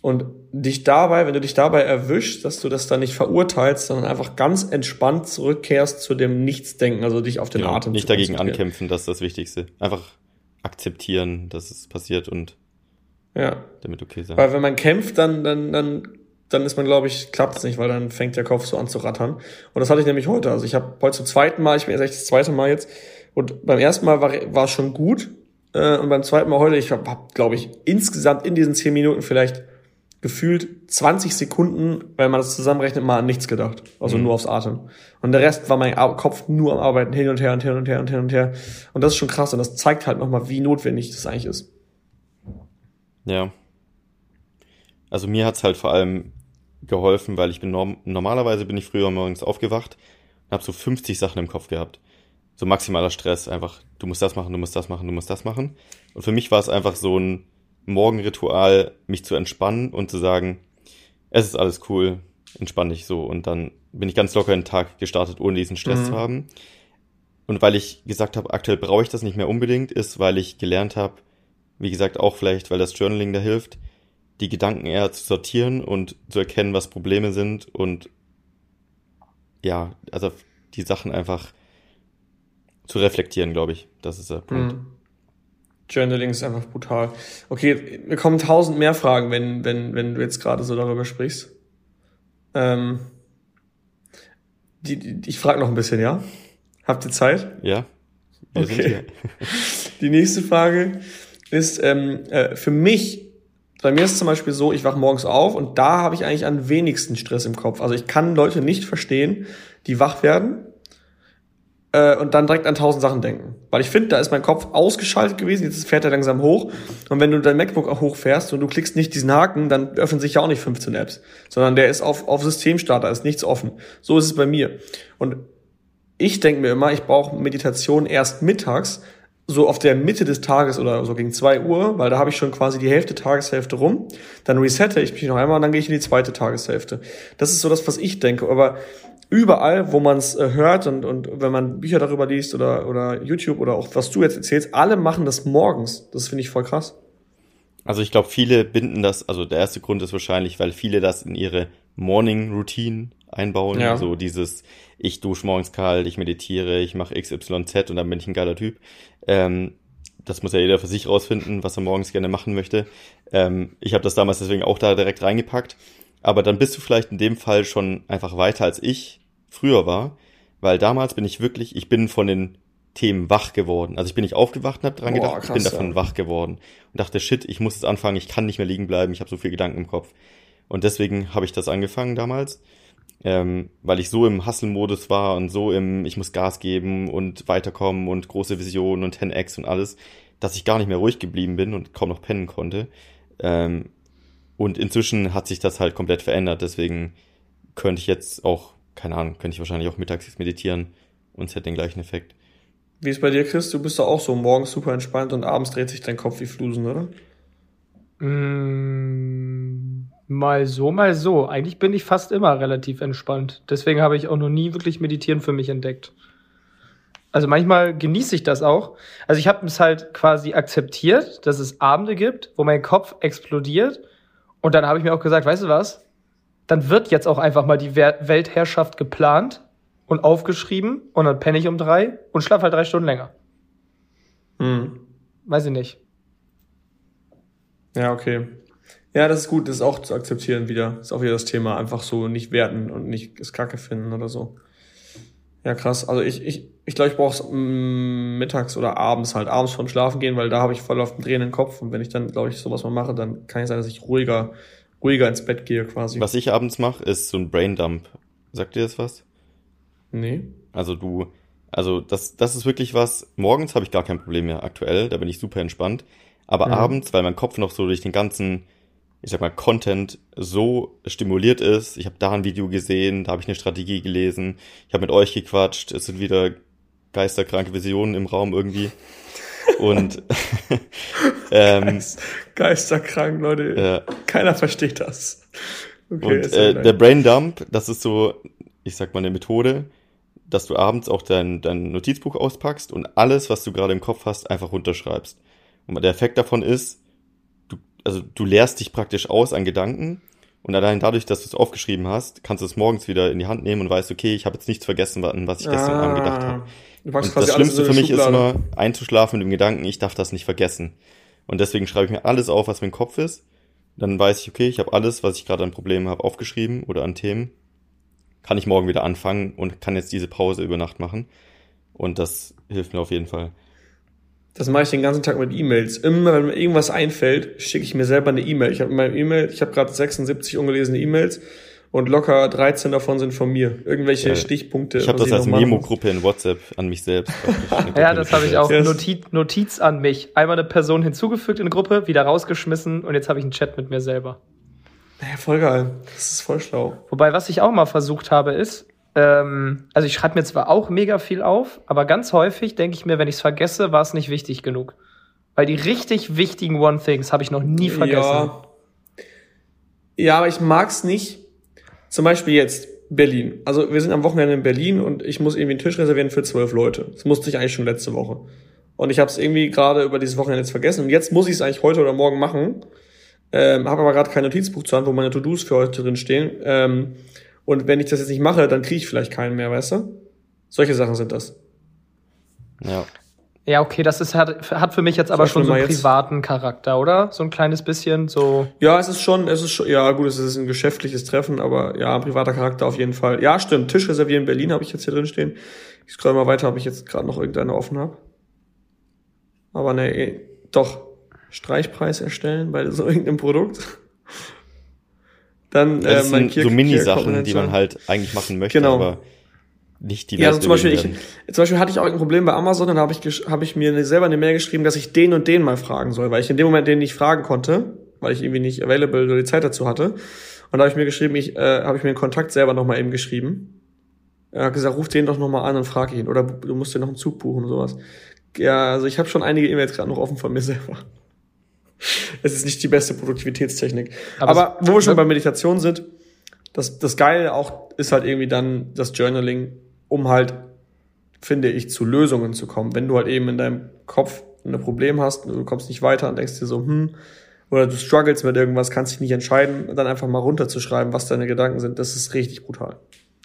Und dich dabei, wenn du dich dabei erwischst, dass du das dann nicht verurteilst, sondern einfach ganz entspannt zurückkehrst zu dem Nichtsdenken, also dich auf den genau, Atem Nicht dagegen ankämpfen, das ist das Wichtigste. Einfach akzeptieren, dass es passiert und ja. Damit okay sein. Weil wenn man kämpft, dann, dann, dann, dann ist man, glaube ich, klappt es nicht, weil dann fängt der Kopf so an zu rattern. Und das hatte ich nämlich heute. Also ich habe heute zum zweiten Mal, ich bin jetzt echt das zweite Mal jetzt. Und beim ersten Mal war, war es schon gut. Äh, und beim zweiten Mal heute, ich habe, hab, glaube ich, insgesamt in diesen zehn Minuten vielleicht gefühlt 20 Sekunden, wenn man das zusammenrechnet, mal an nichts gedacht. Also mhm. nur aufs Atem. Und der Rest war mein Kopf nur am Arbeiten, hin und her und hin und her und hin und her. Und das ist schon krass. Und das zeigt halt nochmal, wie notwendig das eigentlich ist. Ja. Also mir hat's halt vor allem geholfen, weil ich bin norm normalerweise bin ich früher morgens aufgewacht und habe so 50 Sachen im Kopf gehabt. So maximaler Stress, einfach du musst das machen, du musst das machen, du musst das machen. Und für mich war es einfach so ein Morgenritual, mich zu entspannen und zu sagen, es ist alles cool, entspann dich so und dann bin ich ganz locker in den Tag gestartet, ohne diesen Stress mhm. zu haben. Und weil ich gesagt habe, aktuell brauche ich das nicht mehr unbedingt, ist, weil ich gelernt habe, wie gesagt, auch vielleicht, weil das Journaling da hilft, die Gedanken eher zu sortieren und zu erkennen, was Probleme sind und ja, also die Sachen einfach zu reflektieren, glaube ich. Das ist der Punkt. Mhm. Journaling ist einfach brutal. Okay, mir kommen tausend mehr Fragen, wenn, wenn, wenn du jetzt gerade so darüber sprichst. Ähm, die, die, ich frage noch ein bisschen, ja? Habt ihr Zeit? Ja. Okay. die nächste Frage ist ähm, äh, für mich, bei mir ist es zum Beispiel so, ich wache morgens auf und da habe ich eigentlich am wenigsten Stress im Kopf. Also ich kann Leute nicht verstehen, die wach werden äh, und dann direkt an tausend Sachen denken. Weil ich finde, da ist mein Kopf ausgeschaltet gewesen, jetzt fährt er langsam hoch. Und wenn du dein MacBook auch hochfährst und du klickst nicht diesen Haken, dann öffnen sich ja auch nicht 15 Apps, sondern der ist auf, auf Systemstarter, ist nichts offen. So ist es bei mir. Und ich denke mir immer, ich brauche Meditation erst mittags, so auf der Mitte des Tages oder so gegen zwei Uhr, weil da habe ich schon quasi die Hälfte Tageshälfte rum. Dann resette ich mich noch einmal und dann gehe ich in die zweite Tageshälfte. Das ist so das, was ich denke. Aber überall, wo man es äh, hört und, und wenn man Bücher darüber liest oder, oder YouTube oder auch was du jetzt erzählst, alle machen das morgens. Das finde ich voll krass. Also ich glaube, viele binden das, also der erste Grund ist wahrscheinlich, weil viele das in ihre Morning Routine einbauen. Ja. So dieses, ich dusche morgens kalt, ich meditiere, ich mache XYZ und dann bin ich ein geiler Typ. Ähm, das muss ja jeder für sich rausfinden, was er morgens gerne machen möchte. Ähm, ich habe das damals deswegen auch da direkt reingepackt. Aber dann bist du vielleicht in dem Fall schon einfach weiter als ich früher war, weil damals bin ich wirklich, ich bin von den Themen wach geworden. Also ich bin nicht aufgewacht und habe dran Boah, gedacht, krass, ich bin davon ja. wach geworden und dachte, shit, ich muss jetzt anfangen, ich kann nicht mehr liegen bleiben, ich habe so viel Gedanken im Kopf. Und deswegen habe ich das angefangen damals ähm, weil ich so im Hustle-Modus war und so im, ich muss Gas geben und weiterkommen und große Visionen und 10x und alles, dass ich gar nicht mehr ruhig geblieben bin und kaum noch pennen konnte. Ähm, und inzwischen hat sich das halt komplett verändert, deswegen könnte ich jetzt auch, keine Ahnung, könnte ich wahrscheinlich auch mittags meditieren und es hätte den gleichen Effekt. Wie ist bei dir, Chris? Du bist doch auch so morgens super entspannt und abends dreht sich dein Kopf wie Flusen, oder? Mm, mal so, mal so. Eigentlich bin ich fast immer relativ entspannt. Deswegen habe ich auch noch nie wirklich Meditieren für mich entdeckt. Also manchmal genieße ich das auch. Also ich habe es halt quasi akzeptiert, dass es Abende gibt, wo mein Kopf explodiert. Und dann habe ich mir auch gesagt, weißt du was? Dann wird jetzt auch einfach mal die Weltherrschaft geplant und aufgeschrieben und dann penne ich um drei und schlafe halt drei Stunden länger. Hm. Weiß ich nicht. Ja, okay. Ja, das ist gut, das ist auch zu akzeptieren wieder. Das ist auch wieder das Thema. Einfach so nicht werten und nicht das Kacke finden oder so. Ja, krass. Also ich, ich, ich glaube, ich brauche es mm, mittags oder abends halt, abends vom Schlafen gehen, weil da habe ich voll auf den drehenden Kopf. Und wenn ich dann, glaube ich, sowas mal mache, dann kann ich sagen, dass ich ruhiger, ruhiger ins Bett gehe quasi. Was ich abends mache, ist so ein Braindump. Sagt dir das was? Nee. Also du, also das, das ist wirklich was. Morgens habe ich gar kein Problem mehr aktuell, da bin ich super entspannt. Aber mhm. abends, weil mein Kopf noch so durch den ganzen, ich sag mal, Content so stimuliert ist. Ich habe da ein Video gesehen, da habe ich eine Strategie gelesen, ich habe mit euch gequatscht, es sind wieder geisterkranke Visionen im Raum irgendwie. Und ähm, Geisterkrank, Leute. Ja. Keiner versteht das. Okay, und äh, der Brain Dump, das ist so, ich sag mal, eine Methode, dass du abends auch dein, dein Notizbuch auspackst und alles, was du gerade im Kopf hast, einfach runterschreibst. Und der Effekt davon ist, also du leerst dich praktisch aus an Gedanken und allein dadurch, dass du es aufgeschrieben hast, kannst du es morgens wieder in die Hand nehmen und weißt, okay, ich habe jetzt nichts vergessen, was ich gestern ah, Abend gedacht habe. Und das Schlimmste für mich Schublade. ist immer, einzuschlafen mit dem Gedanken, ich darf das nicht vergessen. Und deswegen schreibe ich mir alles auf, was mir im Kopf ist. Dann weiß ich, okay, ich habe alles, was ich gerade an Problemen habe, aufgeschrieben oder an Themen. Kann ich morgen wieder anfangen und kann jetzt diese Pause über Nacht machen. Und das hilft mir auf jeden Fall. Das mache ich den ganzen Tag mit E-Mails. Immer wenn mir irgendwas einfällt, schicke ich mir selber eine E-Mail. Ich habe in meinem E-Mail, ich habe gerade 76 ungelesene E-Mails und locker 13 davon sind von mir. Irgendwelche ja, Stichpunkte. Ich habe das als Memo-Gruppe in WhatsApp an mich selbst. ja, das habe ich auch. Notiz, Notiz an mich. Einmal eine Person hinzugefügt in eine Gruppe, wieder rausgeschmissen und jetzt habe ich einen Chat mit mir selber. Naja, voll geil. Das ist voll schlau. Wobei, was ich auch mal versucht habe, ist, ähm, also ich schreibe mir zwar auch mega viel auf, aber ganz häufig denke ich mir, wenn ich es vergesse, war es nicht wichtig genug. Weil die richtig wichtigen One-Things habe ich noch nie vergessen. Ja. ja, aber ich mag's nicht. Zum Beispiel jetzt Berlin. Also wir sind am Wochenende in Berlin und ich muss irgendwie einen Tisch reservieren für zwölf Leute. Das musste ich eigentlich schon letzte Woche. Und ich habe es irgendwie gerade über dieses Wochenende jetzt vergessen. Und jetzt muss ich es eigentlich heute oder morgen machen. Ähm, habe aber gerade kein Notizbuch zu Hand, wo meine To-Dos für heute drin stehen. Ähm, und wenn ich das jetzt nicht mache, dann kriege ich vielleicht keinen mehr, weißt du? Solche Sachen sind das. Ja. Ja, okay, das ist, hat, hat für mich jetzt aber schon so einen privaten Charakter, oder? So ein kleines bisschen so. Ja, es ist schon, es ist schon, ja gut, es ist ein geschäftliches Treffen, aber ja, ein privater Charakter auf jeden Fall. Ja, stimmt. Tisch reservieren in Berlin habe ich jetzt hier drin stehen. Ich scroll mal weiter, ob ich jetzt gerade noch irgendeine offen habe. Aber ne, eh, doch. Streichpreis erstellen bei so irgendeinem Produkt. Dann äh, das mein sind so Mini-Sachen, die man halt eigentlich machen möchte, genau. aber nicht die Ja, also zum Beispiel, ich, zum Beispiel hatte ich auch ein Problem bei Amazon, dann habe ich, hab ich mir selber eine Mail geschrieben, dass ich den und den mal fragen soll, weil ich in dem Moment den nicht fragen konnte, weil ich irgendwie nicht available oder die Zeit dazu hatte. Und da habe ich mir geschrieben, ich äh, habe ich mir den Kontakt selber nochmal eben geschrieben. Er hat gesagt, ruf den doch nochmal an und frag ihn. Oder du musst dir noch einen Zug buchen und sowas. Ja, also ich habe schon einige E-Mails gerade noch offen von mir selber es ist nicht die beste Produktivitätstechnik. Aber, Aber wo wir schon bei Meditation sind, das, das Geile auch ist halt irgendwie dann das Journaling, um halt, finde ich, zu Lösungen zu kommen. Wenn du halt eben in deinem Kopf ein Problem hast, du kommst nicht weiter und denkst dir so, hm, oder du struggles mit irgendwas, kannst dich nicht entscheiden, dann einfach mal runterzuschreiben, was deine Gedanken sind, das ist richtig brutal.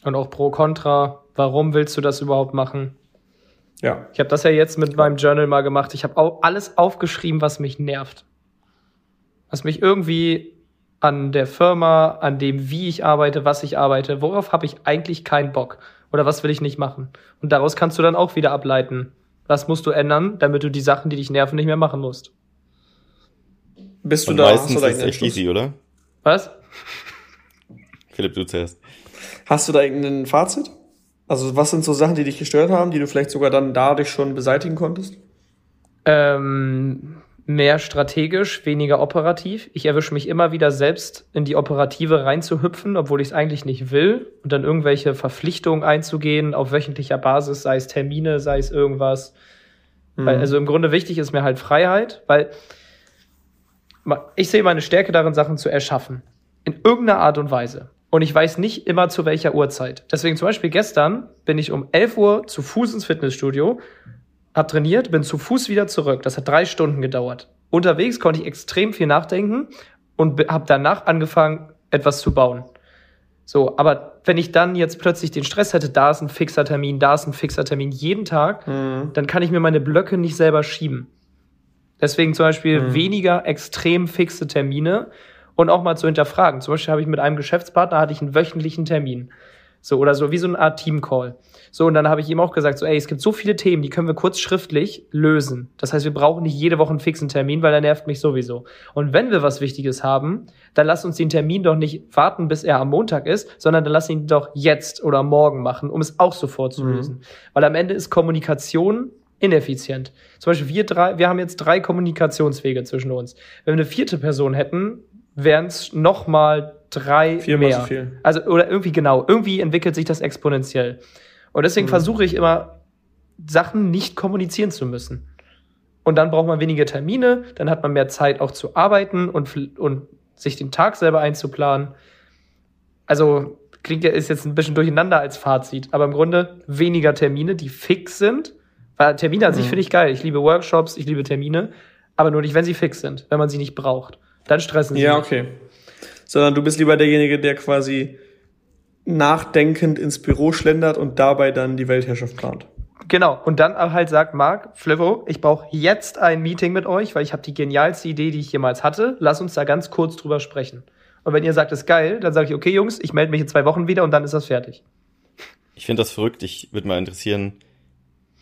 Und auch pro Contra, warum willst du das überhaupt machen? Ja. Ich habe das ja jetzt mit meinem Journal mal gemacht. Ich habe alles aufgeschrieben, was mich nervt was mich irgendwie an der Firma, an dem, wie ich arbeite, was ich arbeite, worauf habe ich eigentlich keinen Bock oder was will ich nicht machen. Und daraus kannst du dann auch wieder ableiten, was musst du ändern, damit du die Sachen, die dich nerven, nicht mehr machen musst. Bist du Und da? Meistens hast du da ist echt easy, oder? Was? Philipp, du zuerst. Hast du da irgendein Fazit? Also was sind so Sachen, die dich gestört haben, die du vielleicht sogar dann dadurch schon beseitigen konntest? Ähm, mehr strategisch, weniger operativ. Ich erwische mich immer wieder selbst in die Operative reinzuhüpfen, obwohl ich es eigentlich nicht will und dann irgendwelche Verpflichtungen einzugehen auf wöchentlicher Basis, sei es Termine, sei es irgendwas. Mhm. Weil, also im Grunde wichtig ist mir halt Freiheit, weil ich sehe meine Stärke darin, Sachen zu erschaffen. In irgendeiner Art und Weise. Und ich weiß nicht immer zu welcher Uhrzeit. Deswegen zum Beispiel gestern bin ich um 11 Uhr zu Fuß ins Fitnessstudio, hab trainiert, bin zu Fuß wieder zurück. Das hat drei Stunden gedauert. Unterwegs konnte ich extrem viel nachdenken und habe danach angefangen, etwas zu bauen. So, aber wenn ich dann jetzt plötzlich den Stress hätte, da ist ein fixer Termin, da ist ein fixer Termin jeden Tag, mhm. dann kann ich mir meine Blöcke nicht selber schieben. Deswegen zum Beispiel mhm. weniger extrem fixe Termine und auch mal zu hinterfragen. Zum Beispiel habe ich mit einem Geschäftspartner hatte ich einen wöchentlichen Termin. So, oder so, wie so eine Art Team-Call. So, und dann habe ich ihm auch gesagt, so, ey, es gibt so viele Themen, die können wir kurz schriftlich lösen. Das heißt, wir brauchen nicht jede Woche einen fixen Termin, weil der nervt mich sowieso. Und wenn wir was Wichtiges haben, dann lass uns den Termin doch nicht warten, bis er am Montag ist, sondern dann lass ihn doch jetzt oder morgen machen, um es auch sofort zu mhm. lösen. Weil am Ende ist Kommunikation ineffizient. Zum Beispiel wir drei, wir haben jetzt drei Kommunikationswege zwischen uns. Wenn wir eine vierte Person hätten, wären es noch mal drei Viermal mehr. So viel. Also oder irgendwie genau, irgendwie entwickelt sich das exponentiell. Und deswegen mhm. versuche ich immer Sachen nicht kommunizieren zu müssen. Und dann braucht man weniger Termine, dann hat man mehr Zeit auch zu arbeiten und und sich den Tag selber einzuplanen. Also klingt ja ist jetzt ein bisschen durcheinander als Fazit, aber im Grunde weniger Termine, die fix sind weil Termine an mhm. sich finde ich geil. Ich liebe Workshops, ich liebe Termine, aber nur nicht, wenn sie fix sind, wenn man sie nicht braucht. Dann stressen sie. Ja, okay. Sondern du bist lieber derjenige, der quasi nachdenkend ins Büro schlendert und dabei dann die Weltherrschaft plant. Genau. Und dann halt sagt, Marc, Flivo, ich brauche jetzt ein Meeting mit euch, weil ich habe die genialste Idee, die ich jemals hatte. Lass uns da ganz kurz drüber sprechen. Und wenn ihr sagt, es ist geil, dann sage ich, okay, Jungs, ich melde mich in zwei Wochen wieder und dann ist das fertig. Ich finde das verrückt. Ich würde mal interessieren,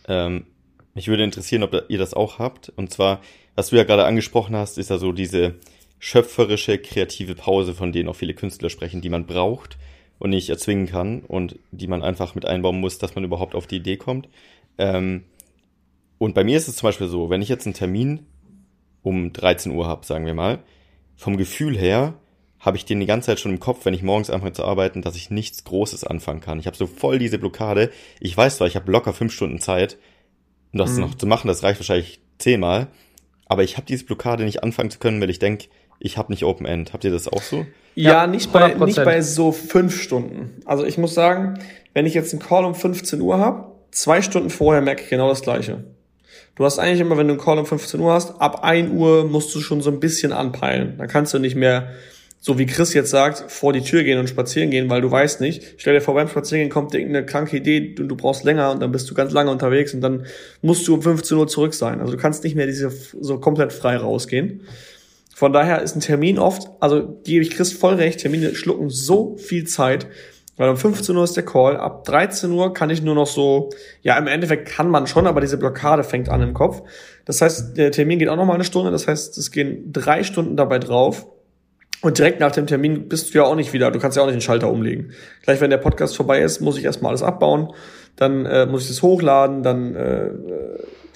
ähm, mich würde interessieren, ob ihr das auch habt. Und zwar, was du ja gerade angesprochen hast, ist ja so diese schöpferische, kreative Pause, von denen auch viele Künstler sprechen, die man braucht und nicht erzwingen kann und die man einfach mit einbauen muss, dass man überhaupt auf die Idee kommt. Ähm, und bei mir ist es zum Beispiel so, wenn ich jetzt einen Termin um 13 Uhr habe, sagen wir mal, vom Gefühl her habe ich den die ganze Zeit schon im Kopf, wenn ich morgens anfange zu arbeiten, dass ich nichts Großes anfangen kann. Ich habe so voll diese Blockade. Ich weiß zwar, ich habe locker fünf Stunden Zeit, um das mhm. noch zu machen. Das reicht wahrscheinlich zehnmal. Aber ich habe diese Blockade nicht anfangen zu können, weil ich denke, ich habe nicht Open End. Habt ihr das auch so? Ja, ja nicht, bei, nicht bei so fünf Stunden. Also ich muss sagen, wenn ich jetzt einen Call um 15 Uhr habe, zwei Stunden vorher merke ich genau das Gleiche. Du hast eigentlich immer, wenn du einen Call um 15 Uhr hast, ab 1 Uhr musst du schon so ein bisschen anpeilen. Dann kannst du nicht mehr so wie Chris jetzt sagt, vor die Tür gehen und spazieren gehen, weil du weißt nicht, stell dir vor, beim Spazierengehen kommt dir irgendeine kranke Idee und du brauchst länger und dann bist du ganz lange unterwegs und dann musst du um 15 Uhr zurück sein. Also du kannst nicht mehr diese so komplett frei rausgehen. Von daher ist ein Termin oft, also gebe ich Chris voll recht, Termine schlucken so viel Zeit, weil um 15 Uhr ist der Call, ab 13 Uhr kann ich nur noch so, ja, im Endeffekt kann man schon, aber diese Blockade fängt an im Kopf. Das heißt, der Termin geht auch noch mal eine Stunde, das heißt, es gehen drei Stunden dabei drauf und direkt nach dem Termin bist du ja auch nicht wieder, du kannst ja auch nicht den Schalter umlegen. Gleich wenn der Podcast vorbei ist, muss ich erstmal alles abbauen, dann äh, muss ich das hochladen, dann äh,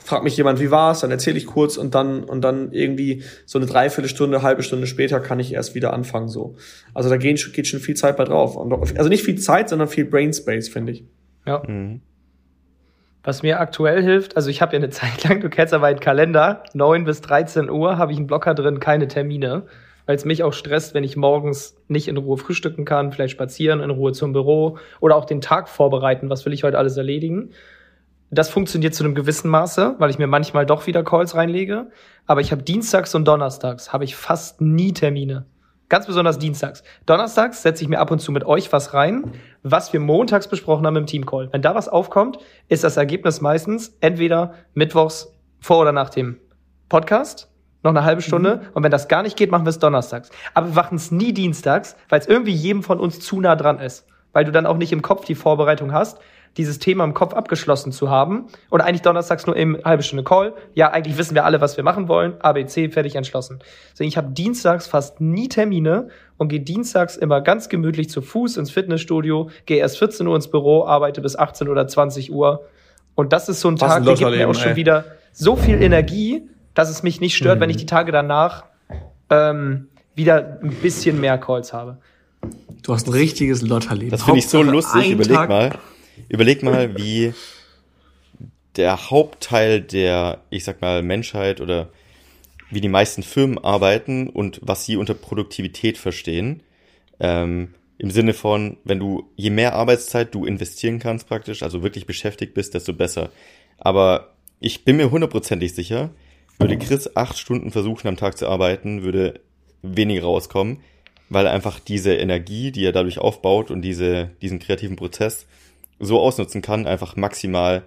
fragt mich jemand, wie war's, dann erzähle ich kurz und dann und dann irgendwie so eine Dreiviertelstunde, halbe Stunde später kann ich erst wieder anfangen so. Also da geht, geht schon viel Zeit bei drauf. Und, also nicht viel Zeit, sondern viel Brain Space, finde ich. Ja. Mhm. Was mir aktuell hilft, also ich habe ja eine Zeit lang, du kennst aber einen Kalender, 9 bis 13 Uhr habe ich einen Blocker drin, keine Termine weil es mich auch stresst, wenn ich morgens nicht in Ruhe frühstücken kann, vielleicht spazieren, in Ruhe zum Büro oder auch den Tag vorbereiten, was will ich heute alles erledigen. Das funktioniert zu einem gewissen Maße, weil ich mir manchmal doch wieder Calls reinlege. Aber ich habe Dienstags und Donnerstags habe ich fast nie Termine. Ganz besonders Dienstags. Donnerstags setze ich mir ab und zu mit euch was rein, was wir montags besprochen haben im Teamcall. Wenn da was aufkommt, ist das Ergebnis meistens entweder mittwochs vor oder nach dem Podcast noch eine halbe Stunde. Mhm. Und wenn das gar nicht geht, machen wir es donnerstags. Aber wir machen es nie dienstags, weil es irgendwie jedem von uns zu nah dran ist. Weil du dann auch nicht im Kopf die Vorbereitung hast, dieses Thema im Kopf abgeschlossen zu haben. Und eigentlich donnerstags nur eben halbe Stunde Call. Ja, eigentlich wissen wir alle, was wir machen wollen. ABC, fertig entschlossen. Deswegen, ich habe dienstags fast nie Termine und gehe dienstags immer ganz gemütlich zu Fuß ins Fitnessstudio, gehe erst 14 Uhr ins Büro, arbeite bis 18 oder 20 Uhr. Und das ist so ein was Tag, der gibt mir auch schon ey. wieder so viel Energie, dass es mich nicht stört, Mhm. wenn ich die Tage danach ähm, wieder ein bisschen mehr Calls habe. Du hast ein richtiges Lotterleben. Das finde ich so lustig. ein Überleg Tag- mal, überleg mal, wie der Hauptteil der, ich sag mal, Menschheit oder wie die meisten Firmen arbeiten und was sie unter Produktivität verstehen. Ähm, Im Sinne von, wenn du, je mehr Arbeitszeit du investieren kannst praktisch, also wirklich beschäftigt bist, desto besser. Aber ich bin mir hundertprozentig sicher, würde Chris acht Stunden versuchen am Tag zu arbeiten, würde weniger rauskommen, weil einfach diese Energie, die er dadurch aufbaut und diese, diesen kreativen Prozess so ausnutzen kann, einfach maximal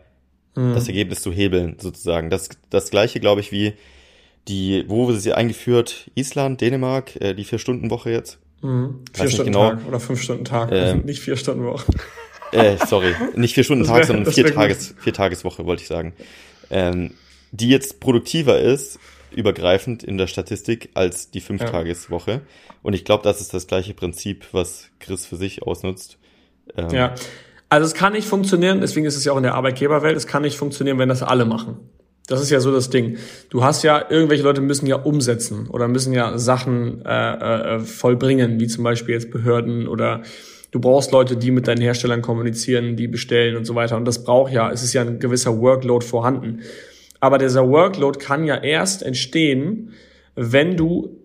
das Ergebnis zu hebeln, sozusagen. Das, das gleiche, glaube ich, wie die, wo wurde sie eingeführt? Island, Dänemark, äh, die Vier-Stunden-Woche jetzt? Mhm. Vier Stunden genau. Tag oder fünf Stunden Tag. Ähm, nicht vier Stunden Woche. Äh, sorry, nicht vier Stunden Tag, sondern vier gut. Tages, vier Tageswoche, wollte ich sagen. Ähm, die jetzt produktiver ist, übergreifend in der Statistik, als die Fünftageswoche. Und ich glaube, das ist das gleiche Prinzip, was Chris für sich ausnutzt. Ähm, Ja. Also es kann nicht funktionieren, deswegen ist es ja auch in der Arbeitgeberwelt, es kann nicht funktionieren, wenn das alle machen. Das ist ja so das Ding. Du hast ja, irgendwelche Leute müssen ja umsetzen oder müssen ja Sachen äh, äh, vollbringen, wie zum Beispiel jetzt Behörden oder du brauchst Leute, die mit deinen Herstellern kommunizieren, die bestellen und so weiter. Und das braucht ja, es ist ja ein gewisser Workload vorhanden. Aber dieser Workload kann ja erst entstehen, wenn du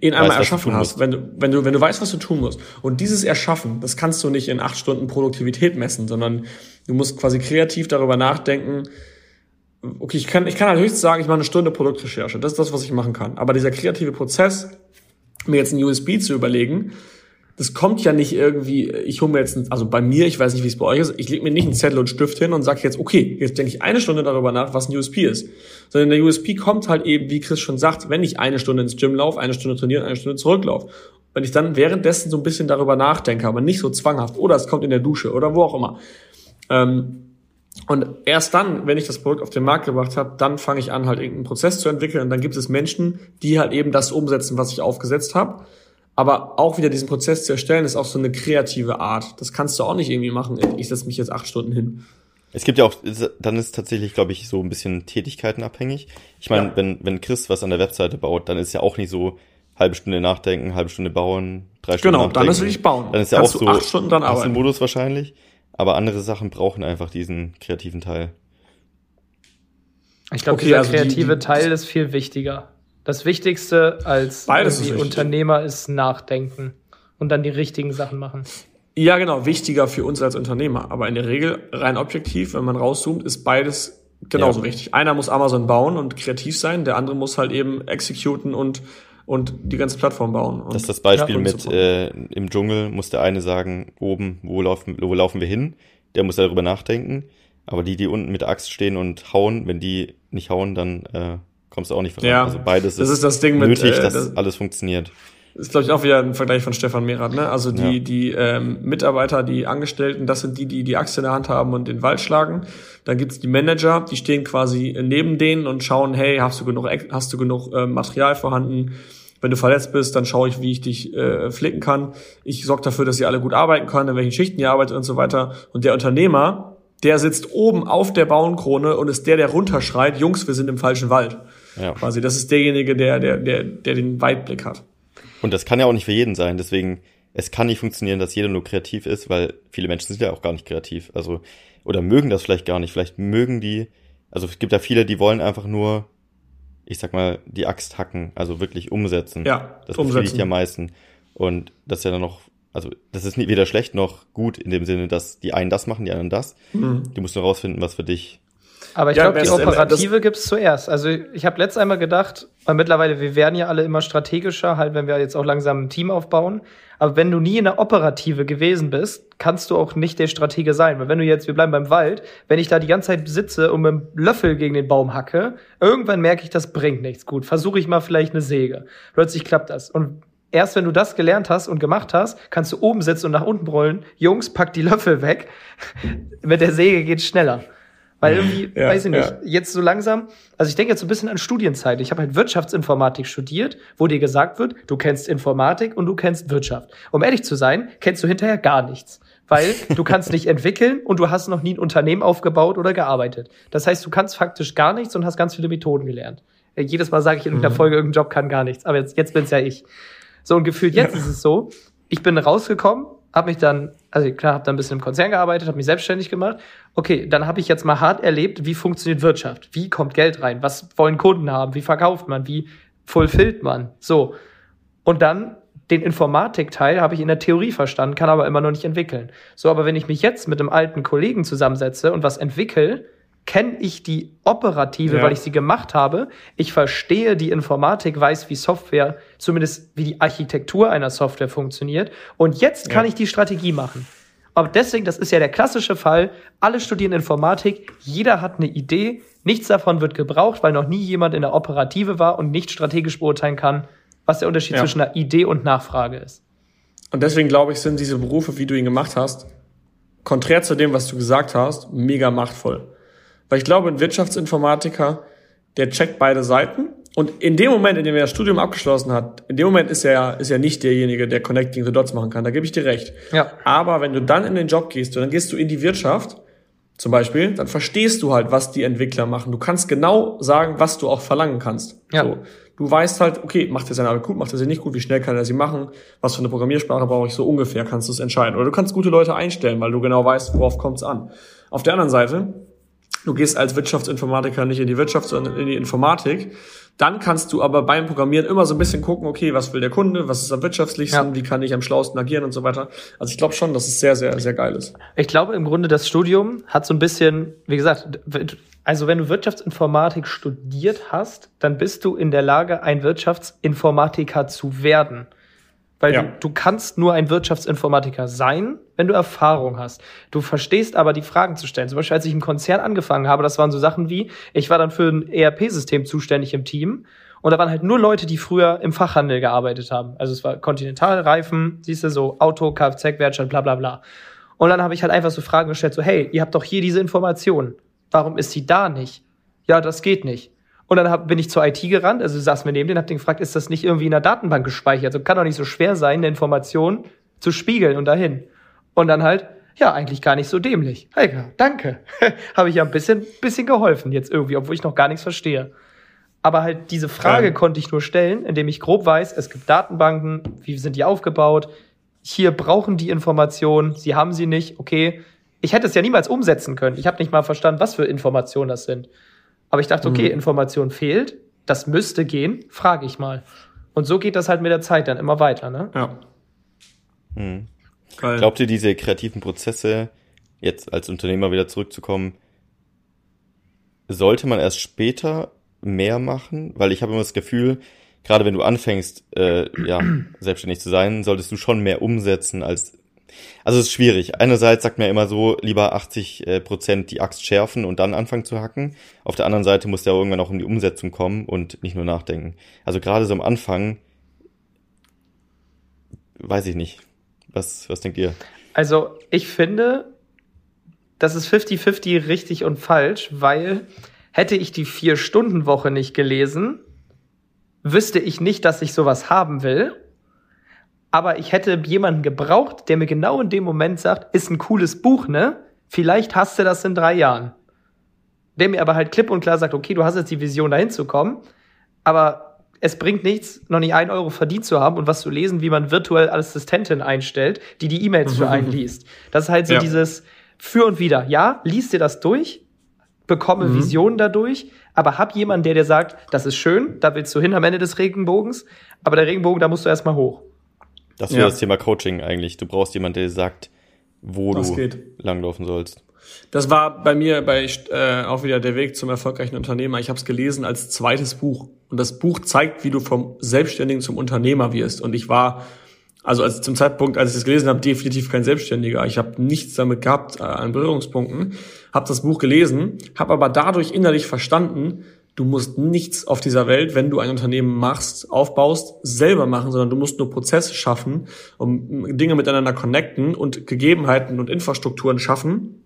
ihn einmal du erschaffen hast, wenn du, wenn du, wenn du weißt, was du tun musst. Und dieses Erschaffen, das kannst du nicht in acht Stunden Produktivität messen, sondern du musst quasi kreativ darüber nachdenken, okay, ich kann, ich kann halt höchstens sagen, ich mache eine Stunde Produktrecherche. Das ist das, was ich machen kann. Aber dieser kreative Prozess, mir jetzt ein USB zu überlegen, das kommt ja nicht irgendwie, ich hole mir jetzt, ein, also bei mir, ich weiß nicht, wie es bei euch ist, ich lege mir nicht einen Zettel und Stift hin und sage jetzt, okay, jetzt denke ich eine Stunde darüber nach, was ein USP ist. Sondern der USP kommt halt eben, wie Chris schon sagt, wenn ich eine Stunde ins Gym laufe, eine Stunde trainiere, eine Stunde zurücklaufe. Wenn ich dann währenddessen so ein bisschen darüber nachdenke, aber nicht so zwanghaft, oder es kommt in der Dusche oder wo auch immer. Ähm, und erst dann, wenn ich das Produkt auf den Markt gebracht habe, dann fange ich an, halt irgendeinen Prozess zu entwickeln. Und dann gibt es Menschen, die halt eben das umsetzen, was ich aufgesetzt habe. Aber auch wieder diesen Prozess zu erstellen, ist auch so eine kreative Art. Das kannst du auch nicht irgendwie machen. Ich setze mich jetzt acht Stunden hin. Es gibt ja auch, dann ist tatsächlich, glaube ich, so ein bisschen tätigkeitenabhängig. Ich meine, Ja. wenn, wenn Chris was an der Webseite baut, dann ist ja auch nicht so halbe Stunde nachdenken, halbe Stunde bauen, drei Stunden Genau, nachdenken. dann ist wirklich bauen. Dann ist ja Kannst auch so acht Stunden dran arbeiten. Modus wahrscheinlich. Aber andere Sachen brauchen einfach diesen kreativen Teil. Ich glaube, Okay, dieser also die- kreative die- Teil ist viel wichtiger. Das Wichtigste als Beides ist. Unternehmer ist nachdenken und dann die richtigen Sachen machen. Ja, genau, wichtiger für uns als Unternehmer. Aber in der Regel, rein objektiv, wenn man rauszoomt, ist beides genauso Ja. wichtig. Einer muss Amazon bauen und kreativ sein, der andere muss halt eben executen und, und die ganze Plattform bauen. Und Das ist das Beispiel mit äh, im Dschungel muss der eine sagen, oben, wo laufen, wo laufen wir hin? Der muss darüber nachdenken. Aber die, die unten mit der Axt stehen und hauen, wenn die nicht hauen, dann äh, kommst du auch nicht voran. Ja, also beides das ist das Ding mit, nötig, äh, dass das- alles funktioniert. ist, glaube ich, auch wieder ein Vergleich von Stefan Merath, ne? Also die, Ja. die ähm, Mitarbeiter, die Angestellten, das sind die, die die Axt in der Hand haben und den Wald schlagen. Dann gibt's die Manager, die stehen quasi neben denen und schauen, hey, hast du genug, hast du genug äh, Material vorhanden? Wenn du verletzt bist, dann schaue ich, wie ich dich äh, flicken kann. Ich sorge dafür, dass ihr alle gut arbeiten können, in welchen Schichten ihr arbeitet und so weiter. Und der Unternehmer, der sitzt oben auf der Baumkrone und ist der, der runterschreit, Jungs, wir sind im falschen Wald. Ja. Quasi, das ist derjenige, der, der, der, der den Weitblick hat. Und das kann ja auch nicht für jeden sein. Deswegen, es kann nicht funktionieren, dass jeder nur kreativ ist, weil viele Menschen sind ja auch gar nicht kreativ. Also, oder mögen das vielleicht gar nicht. Vielleicht mögen die, also es gibt ja viele, die wollen einfach nur, ich sag mal, die Axt hacken, also wirklich umsetzen. Ja, das umsetzen. ja am meisten. Und das ist ja dann noch, also das ist weder schlecht noch gut in dem Sinne, dass die einen das machen, die anderen das. Du musst nur rausfinden, was für dich. Aber ich Ja, glaube, die Operative gibt's zuerst. Also ich habe letzt einmal gedacht, weil mittlerweile, wir werden ja alle immer strategischer, halt wenn wir jetzt auch langsam ein Team aufbauen. Aber wenn du nie in der Operative gewesen bist, kannst du auch nicht der Stratege sein. Weil wenn du jetzt, wir bleiben beim Wald, wenn ich da die ganze Zeit sitze und mit dem Löffel gegen den Baum hacke, irgendwann merke ich, das bringt nichts gut. Versuche ich mal vielleicht eine Säge. Plötzlich klappt das. Und erst wenn du das gelernt hast und gemacht hast, kannst du oben sitzen und nach unten brüllen, Jungs, pack die Löffel weg. mit der Säge geht's schneller. Weil irgendwie, Ja, weiß ich nicht, ja. jetzt so langsam, also ich denke jetzt so ein bisschen an Studienzeit. Ich habe halt Wirtschaftsinformatik studiert, wo dir gesagt wird, du kennst Informatik und du kennst Wirtschaft. Um ehrlich zu sein, kennst du hinterher gar nichts. Weil du kannst nicht entwickeln und du hast noch nie ein Unternehmen aufgebaut oder gearbeitet. Das heißt, du kannst faktisch gar nichts und hast ganz viele Methoden gelernt. Jedes Mal sage ich in irgendeiner mhm. Folge, irgendein Job kann gar nichts. Aber jetzt, jetzt bin's ja ich. So, und gefühlt jetzt ja. ist es so, ich bin rausgekommen, habe mich dann, also klar, habe dann ein bisschen im Konzern gearbeitet, habe mich selbstständig gemacht. Okay, dann habe ich jetzt mal hart erlebt, wie funktioniert Wirtschaft? Wie kommt Geld rein? Was wollen Kunden haben? Wie verkauft man? Wie fulfillt man? So. Und dann den Informatikteil habe ich in der Theorie verstanden, kann aber immer noch nicht entwickeln. So, aber wenn ich mich jetzt mit einem alten Kollegen zusammensetze und was entwickle, kenne ich die operative, ja. weil ich sie gemacht habe. Ich verstehe die Informatik, weiß, wie Software, zumindest wie die Architektur einer Software funktioniert. Und jetzt kann ja. ich die Strategie machen. Aber deswegen, das ist ja der klassische Fall. Alle studieren Informatik, jeder hat eine Idee, nichts davon wird gebraucht, weil noch nie jemand in der Operative war und nicht strategisch beurteilen kann, was der Unterschied ja. zwischen einer Idee und Nachfrage ist. Und deswegen glaube ich, sind diese Berufe, wie du ihn gemacht hast, konträr zu dem, was du gesagt hast, mega machtvoll. Weil ich glaube, ein Wirtschaftsinformatiker, der checkt beide Seiten. Und in dem Moment, in dem er das Studium abgeschlossen hat, in dem Moment ist er, ist er nicht derjenige, der Connecting the Dots machen kann. Da gebe ich dir recht. Ja. Aber wenn du dann in den Job gehst und dann gehst du in die Wirtschaft, zum Beispiel, dann verstehst du halt, was die Entwickler machen. Du kannst genau sagen, was du auch verlangen kannst. Ja. So. Du weißt halt, okay, macht er seine Arbeit gut, macht er sie nicht gut, wie schnell kann er sie machen, was für eine Programmiersprache brauche ich, so ungefähr kannst du es entscheiden. Oder du kannst gute Leute einstellen, weil du genau weißt, worauf kommt es an. Auf der anderen Seite du gehst als Wirtschaftsinformatiker nicht in die Wirtschaft, sondern in die Informatik. Dann kannst du aber beim Programmieren immer so ein bisschen gucken, okay, was will der Kunde, was ist am wirtschaftlichsten, ja. wie kann ich am schlausten agieren und so weiter. Also ich glaube schon, dass es sehr, sehr, sehr geil ist. Ich glaube im Grunde, das Studium hat so ein bisschen, wie gesagt, also wenn du Wirtschaftsinformatik studiert hast, dann bist du in der Lage, ein Wirtschaftsinformatiker zu werden. Weil ja. du, du kannst nur ein Wirtschaftsinformatiker sein, wenn du Erfahrung hast. Du verstehst aber die Fragen zu stellen. Zum Beispiel, als ich im Konzern angefangen habe, das waren so Sachen wie, ich war dann für ein ERP-System zuständig im Team. Und da waren halt nur Leute, die früher im Fachhandel gearbeitet haben. Also es war Kontinentalreifen, siehst du, so Auto, Kfz-Werkstatt, bla bla bla. Und dann habe ich halt einfach so Fragen gestellt, so, hey, ihr habt doch hier diese Information. Warum ist sie da nicht? Ja, das geht nicht. Und dann hab, bin ich zur IT gerannt, also saß mir neben den, hab den gefragt, ist das nicht irgendwie in der Datenbank gespeichert? Also kann doch nicht so schwer sein, eine Information zu spiegeln und dahin. Und dann halt, ja, eigentlich gar nicht so dämlich. Heike, danke. habe ich ja ein bisschen, bisschen geholfen jetzt irgendwie, obwohl ich noch gar nichts verstehe. Aber halt diese Frage ähm. konnte ich nur stellen, indem ich grob weiß, es gibt Datenbanken, wie sind die aufgebaut? Hier brauchen die Informationen, sie haben sie nicht, okay. Ich hätte es ja niemals umsetzen können. Ich habe nicht mal verstanden, was für Informationen das sind. Aber ich dachte, okay, mhm. Information fehlt, das müsste gehen, frage ich mal. Und so geht das halt mit der Zeit dann immer weiter, ne? Ja. Mhm. Geil. Glaubt ihr, diese kreativen Prozesse, jetzt als Unternehmer wieder zurückzukommen, sollte man erst später mehr machen? Weil ich habe immer das Gefühl, gerade wenn du anfängst, äh, ja, selbstständig zu sein, solltest du schon mehr umsetzen als also es ist schwierig. Einerseits sagt man ja immer so, lieber 80 äh, Prozent die Axt schärfen und dann anfangen zu hacken. Auf der anderen Seite muss ja irgendwann auch um die Umsetzung kommen und nicht nur nachdenken. Also gerade so am Anfang, weiß ich nicht. Was, was denkt ihr? Also ich finde, das ist 50-50 richtig und falsch, weil hätte ich die Vier-Stunden-Woche nicht gelesen, wüsste ich nicht, dass ich sowas haben will aber ich hätte jemanden gebraucht, der mir genau in dem Moment sagt, ist ein cooles Buch, ne? Vielleicht hast du das in drei Jahren. Der mir aber halt klipp und klar sagt, okay, du hast jetzt die Vision, dahin zu kommen, aber es bringt nichts, noch nicht ein Euro verdient zu haben und was zu lesen, wie man virtuell Assistentin einstellt, die die E-Mails für einen liest. Das ist halt so ja. dieses Für und Wider. Ja, liest dir das durch, bekomme mhm. Visionen dadurch, aber hab jemanden, der dir sagt, das ist schön, da willst du hin am Ende des Regenbogens, aber der Regenbogen, da musst du erstmal hoch. Das wäre ja. das Thema Coaching eigentlich. Du brauchst jemanden, der dir sagt, wo das du geht. langlaufen sollst. Das war bei mir bei äh, auch wieder der Weg zum erfolgreichen Unternehmer. Ich habe es gelesen als zweites Buch und das Buch zeigt, wie du vom Selbstständigen zum Unternehmer wirst. Und ich war also als zum Zeitpunkt, als ich es gelesen habe, definitiv kein Selbstständiger. Ich habe nichts damit gehabt äh, an Berührungspunkten, habe das Buch gelesen, habe aber dadurch innerlich verstanden, Du musst nichts auf dieser Welt, wenn du ein Unternehmen machst, aufbaust, selber machen, sondern du musst nur Prozesse schaffen, um Dinge miteinander connecten und Gegebenheiten und Infrastrukturen schaffen,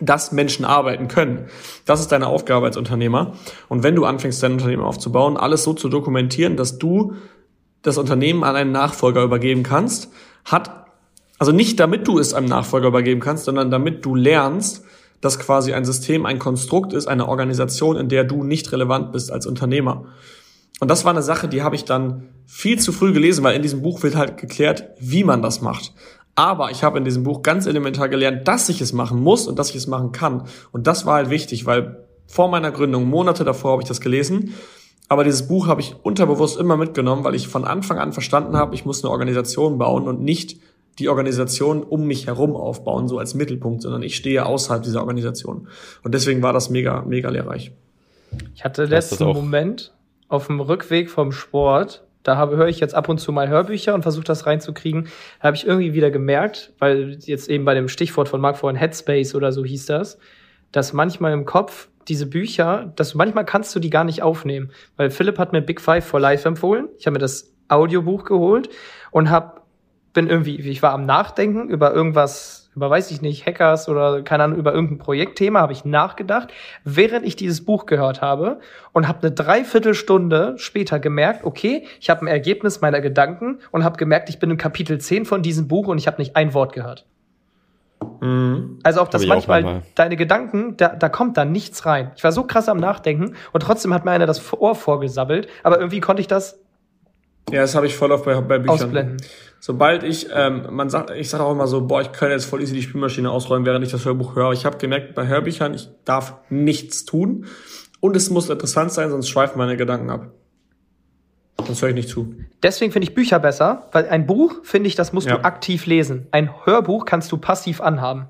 dass Menschen arbeiten können. Das ist deine Aufgabe als Unternehmer. Und wenn du anfängst, dein Unternehmen aufzubauen, alles so zu dokumentieren, dass du das Unternehmen an einen Nachfolger übergeben kannst, hat, also nicht damit du es einem Nachfolger übergeben kannst, sondern damit du lernst, dass quasi ein System ein Konstrukt ist, eine Organisation, in der du nicht relevant bist als Unternehmer. Und das war eine Sache, die habe ich dann viel zu früh gelesen, weil in diesem Buch wird halt geklärt, wie man das macht. Aber ich habe in diesem Buch ganz elementar gelernt, dass ich es machen muss und dass ich es machen kann. Und das war halt wichtig, weil vor meiner Gründung, Monate davor habe ich das gelesen. Aber dieses Buch habe ich unterbewusst immer mitgenommen, weil ich von Anfang an verstanden habe, ich muss eine Organisation bauen und nicht die Organisation um mich herum aufbauen, so als Mittelpunkt, sondern ich stehe außerhalb dieser Organisation. Und deswegen war das mega, mega lehrreich. Ich hatte letzten Moment auf dem Rückweg vom Sport, da habe, höre ich jetzt ab und zu mal Hörbücher und versuche das reinzukriegen, da habe ich irgendwie wieder gemerkt, weil jetzt eben bei dem Stichwort von Mark vorhin Headspace oder so hieß das, dass manchmal im Kopf diese Bücher, dass du, manchmal kannst du die gar nicht aufnehmen, weil Philipp hat mir Big Five for Life empfohlen. Ich habe mir das Audiobuch geholt und habe bin irgendwie, ich war am Nachdenken über irgendwas, über weiß ich nicht, Hackers oder keine Ahnung, über irgendein Projektthema, habe ich nachgedacht, während ich dieses Buch gehört habe und habe eine Dreiviertelstunde später gemerkt, okay, ich habe ein Ergebnis meiner Gedanken und habe gemerkt, ich bin im Kapitel 10 von diesem Buch und ich habe nicht ein Wort gehört. Mhm. Also auch, dass manchmal, auch manchmal, deine Gedanken, da, da kommt dann nichts rein. Ich war so krass am Nachdenken und trotzdem hat mir einer das Ohr vorgesabbelt, aber irgendwie konnte ich das ja, das habe ich voll auf bei, bei Büchern. Ausblenden. Sobald ich, ähm, man sagt, ich sage auch immer so, boah, ich könnte jetzt voll easy die Spielmaschine ausräumen, während ich das Hörbuch höre. Ich habe gemerkt, bei Hörbüchern, ich darf nichts tun und es muss interessant sein, sonst schweifen meine Gedanken ab. Das höre ich nicht zu. Deswegen finde ich Bücher besser, weil ein Buch, finde ich, das musst ja. du aktiv lesen. Ein Hörbuch kannst du passiv anhaben.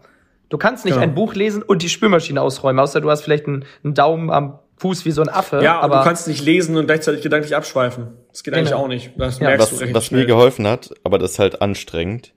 Du kannst nicht genau. ein Buch lesen und die Spülmaschine ausräumen, außer du hast vielleicht einen, einen Daumen am Fuß wie so ein Affe. Ja, aber du kannst nicht lesen und gleichzeitig gedanklich abschweifen. Das geht eigentlich genau. auch nicht. Das ja. merkst was, du Was schnell. mir geholfen hat, aber das ist halt anstrengend.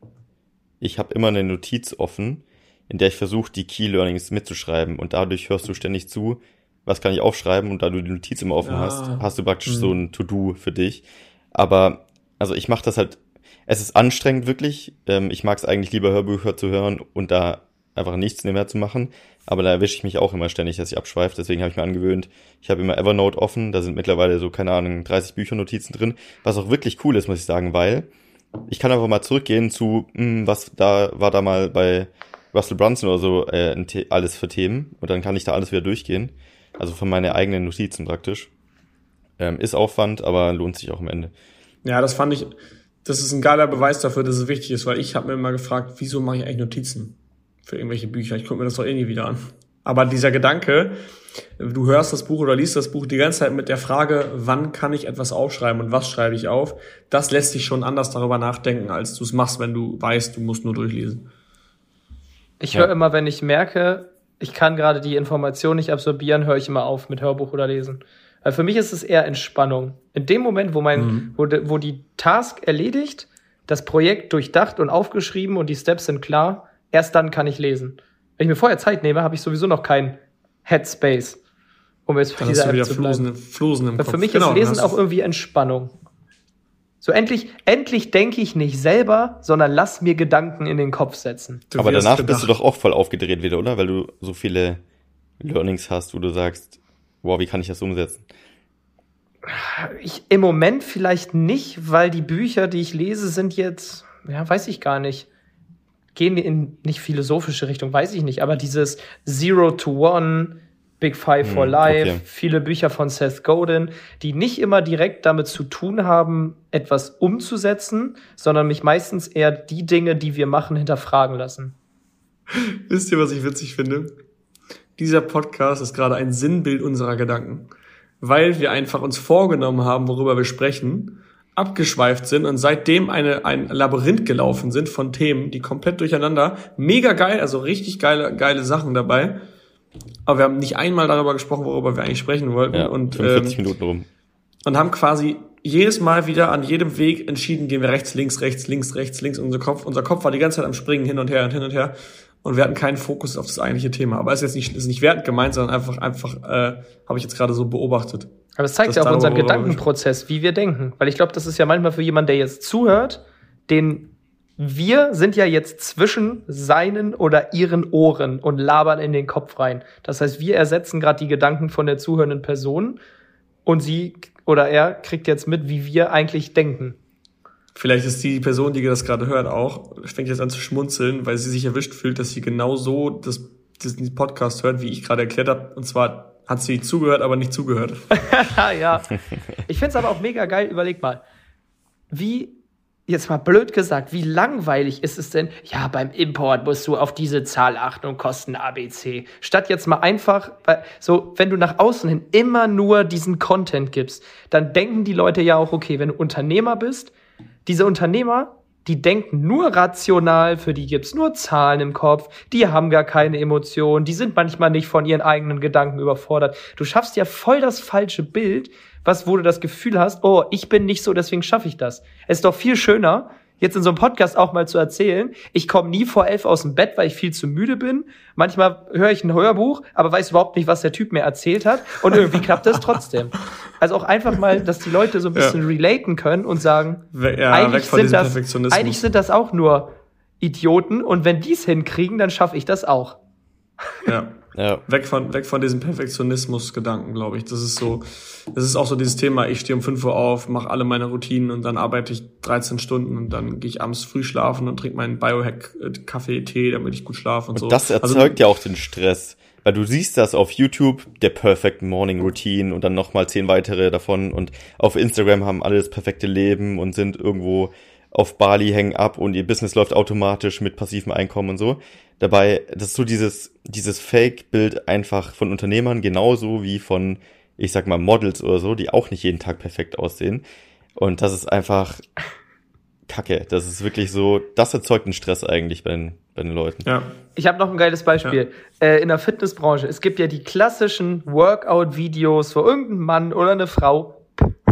Ich habe immer eine Notiz offen, in der ich versuche, die Key Learnings mitzuschreiben und dadurch hörst du ständig zu, was kann ich aufschreiben und da du die Notiz immer offen ja. hast, hast du praktisch mhm. so ein To-Do für dich. Aber also ich mache das halt, es ist anstrengend wirklich. Ähm, ich mag es eigentlich lieber Hörbücher zu hören und da einfach nichts mehr zu machen. Aber da erwische ich mich auch immer ständig, dass ich abschweife. Deswegen habe ich mir angewöhnt, ich habe immer Evernote offen. Da sind mittlerweile so, keine Ahnung, 30 Büchernotizen drin. Was auch wirklich cool ist, muss ich sagen, weil ich kann einfach mal zurückgehen zu, mh, hm, was da war da mal bei Russell Brunson oder so äh, alles für Themen. Und dann kann ich da alles wieder durchgehen. Also von meinen eigenen Notizen praktisch. Ähm, ist Aufwand, aber lohnt sich auch am Ende. Ja, das fand ich, das ist ein geiler Beweis dafür, dass es wichtig ist, weil ich habe mir immer gefragt, wieso mache ich eigentlich Notizen? Für irgendwelche Bücher. Ich gucke mir das doch eh nie wieder an. Aber dieser Gedanke, du hörst das Buch oder liest das Buch die ganze Zeit mit der Frage, wann kann ich etwas aufschreiben und was schreibe ich auf, das lässt dich schon anders darüber nachdenken, als du es machst, wenn du weißt, du musst nur durchlesen. Ich höre immer, wenn ich merke, ich kann gerade die Information nicht absorbieren, höre ich immer auf mit Hörbuch oder Lesen. Weil für mich ist es eher Entspannung. In dem Moment, wo mein, mhm. wo, wo die Task erledigt, das Projekt durchdacht und aufgeschrieben und die Steps sind klar, Erst dann kann ich lesen. Wenn ich mir vorher Zeit nehme, habe ich sowieso noch kein Headspace, um jetzt für diese App zu bleiben. Flosen im Kopf. Für mich genau, ist Lesen auch irgendwie Entspannung. So endlich, endlich denke ich nicht selber, sondern lass mir Gedanken in den Kopf setzen. Du Aber danach bist du doch auch voll aufgedreht wieder, oder? Weil du so viele Learnings hast, wo du sagst, wow, wie kann ich das umsetzen? Ich, Im Moment vielleicht nicht, weil die Bücher, die ich lese, sind jetzt, ja, weiß ich gar nicht gehen wir in nicht philosophische Richtung, weiß ich nicht, aber dieses Zero to One, Big Five for hm, Life, okay. viele Bücher von Seth Godin, die nicht immer direkt damit zu tun haben, etwas umzusetzen, sondern mich meistens eher die Dinge, die wir machen, hinterfragen lassen. Wisst ihr, was ich witzig finde? Dieser Podcast ist gerade ein Sinnbild unserer Gedanken, weil wir einfach uns vorgenommen haben, worüber wir sprechen abgeschweift sind und seitdem eine, ein Labyrinth gelaufen sind von Themen, die komplett durcheinander, mega geil, also richtig geile, geile Sachen dabei. Aber wir haben nicht einmal darüber gesprochen, worüber wir eigentlich sprechen wollten. Ja, und, 45 ähm, Minuten rum. Und haben quasi jedes Mal wieder an jedem Weg entschieden, gehen wir rechts, links, rechts, links, rechts, links. Unser Kopf, unser Kopf war die ganze Zeit am Springen hin und her und hin und her. Und wir hatten keinen Fokus auf das eigentliche Thema. Aber es ist jetzt nicht, ist nicht wertend gemeint, sondern einfach, einfach, äh, habe ich jetzt gerade so beobachtet. Aber es zeigt ja auch unseren Gedankenprozess, wie wir denken. Weil ich glaube, das ist ja manchmal für jemanden, der jetzt zuhört, den wir sind ja jetzt zwischen seinen oder ihren Ohren und labern in den Kopf rein. Das heißt, wir ersetzen gerade die Gedanken von der zuhörenden Person und sie oder er kriegt jetzt mit, wie wir eigentlich denken. Vielleicht ist die Person, die das gerade hört, auch, fängt jetzt an zu schmunzeln, weil sie sich erwischt fühlt, dass sie genau so das diesen Podcast hört, wie ich gerade erklärt habe. Und zwar hat sie zugehört, aber nicht zugehört. ja. Ich finde es aber auch mega geil. Überleg mal, wie jetzt mal blöd gesagt, wie langweilig ist es denn? Ja, beim Import musst du auf diese Zahl achten und Kosten ABC. Statt jetzt mal einfach, so, wenn du nach außen hin immer nur diesen Content gibst, dann denken die Leute ja auch, okay, wenn du Unternehmer bist, diese Unternehmer, die denken nur rational, für die gibt's nur Zahlen im Kopf, die haben gar keine Emotionen, die sind manchmal nicht von ihren eigenen Gedanken überfordert. Du schaffst ja voll das falsche Bild, was, wo du das Gefühl hast, oh, ich bin nicht so, deswegen schaffe ich das. Es ist doch viel schöner, jetzt in so einem Podcast auch mal zu erzählen, ich komme nie vor elf aus dem Bett, weil ich viel zu müde bin. Manchmal höre ich ein Hörbuch, aber weiß überhaupt nicht, was der Typ mir erzählt hat. Und irgendwie klappt das trotzdem. Also auch einfach mal, dass die Leute so ein bisschen ja. relaten können und sagen, ja, eigentlich, sind das, eigentlich sind das auch nur Idioten und wenn die es hinkriegen, dann schaffe ich das auch. Ja. Ja. Weg von, weg von diesem Perfektionismus-Gedanken, glaube ich. Das ist so, das ist auch so dieses Thema, ich stehe um 5 Uhr auf, mache alle meine Routinen und dann arbeite ich 13 Stunden und dann gehe ich abends früh schlafen und trinke meinen Biohack-Kaffee, Tee, damit ich gut schlafe und, und so. Das erzeugt also, ja auch den Stress. Weil du siehst das auf YouTube, der Perfect Morning Routine und dann nochmal zehn weitere davon und auf Instagram haben alle das perfekte Leben und sind irgendwo auf Bali hängen ab und ihr Business läuft automatisch mit passivem Einkommen und so. Dabei, das ist so dieses, dieses Fake-Bild einfach von Unternehmern genauso wie von, ich sag mal, Models oder so, die auch nicht jeden Tag perfekt aussehen. Und das ist einfach Kacke. Das ist wirklich so, das erzeugt einen Stress eigentlich bei den, bei den Leuten. Ja. Ich habe noch ein geiles Beispiel. Ja. Äh, in der Fitnessbranche, es gibt ja die klassischen Workout-Videos, wo irgendein Mann oder eine Frau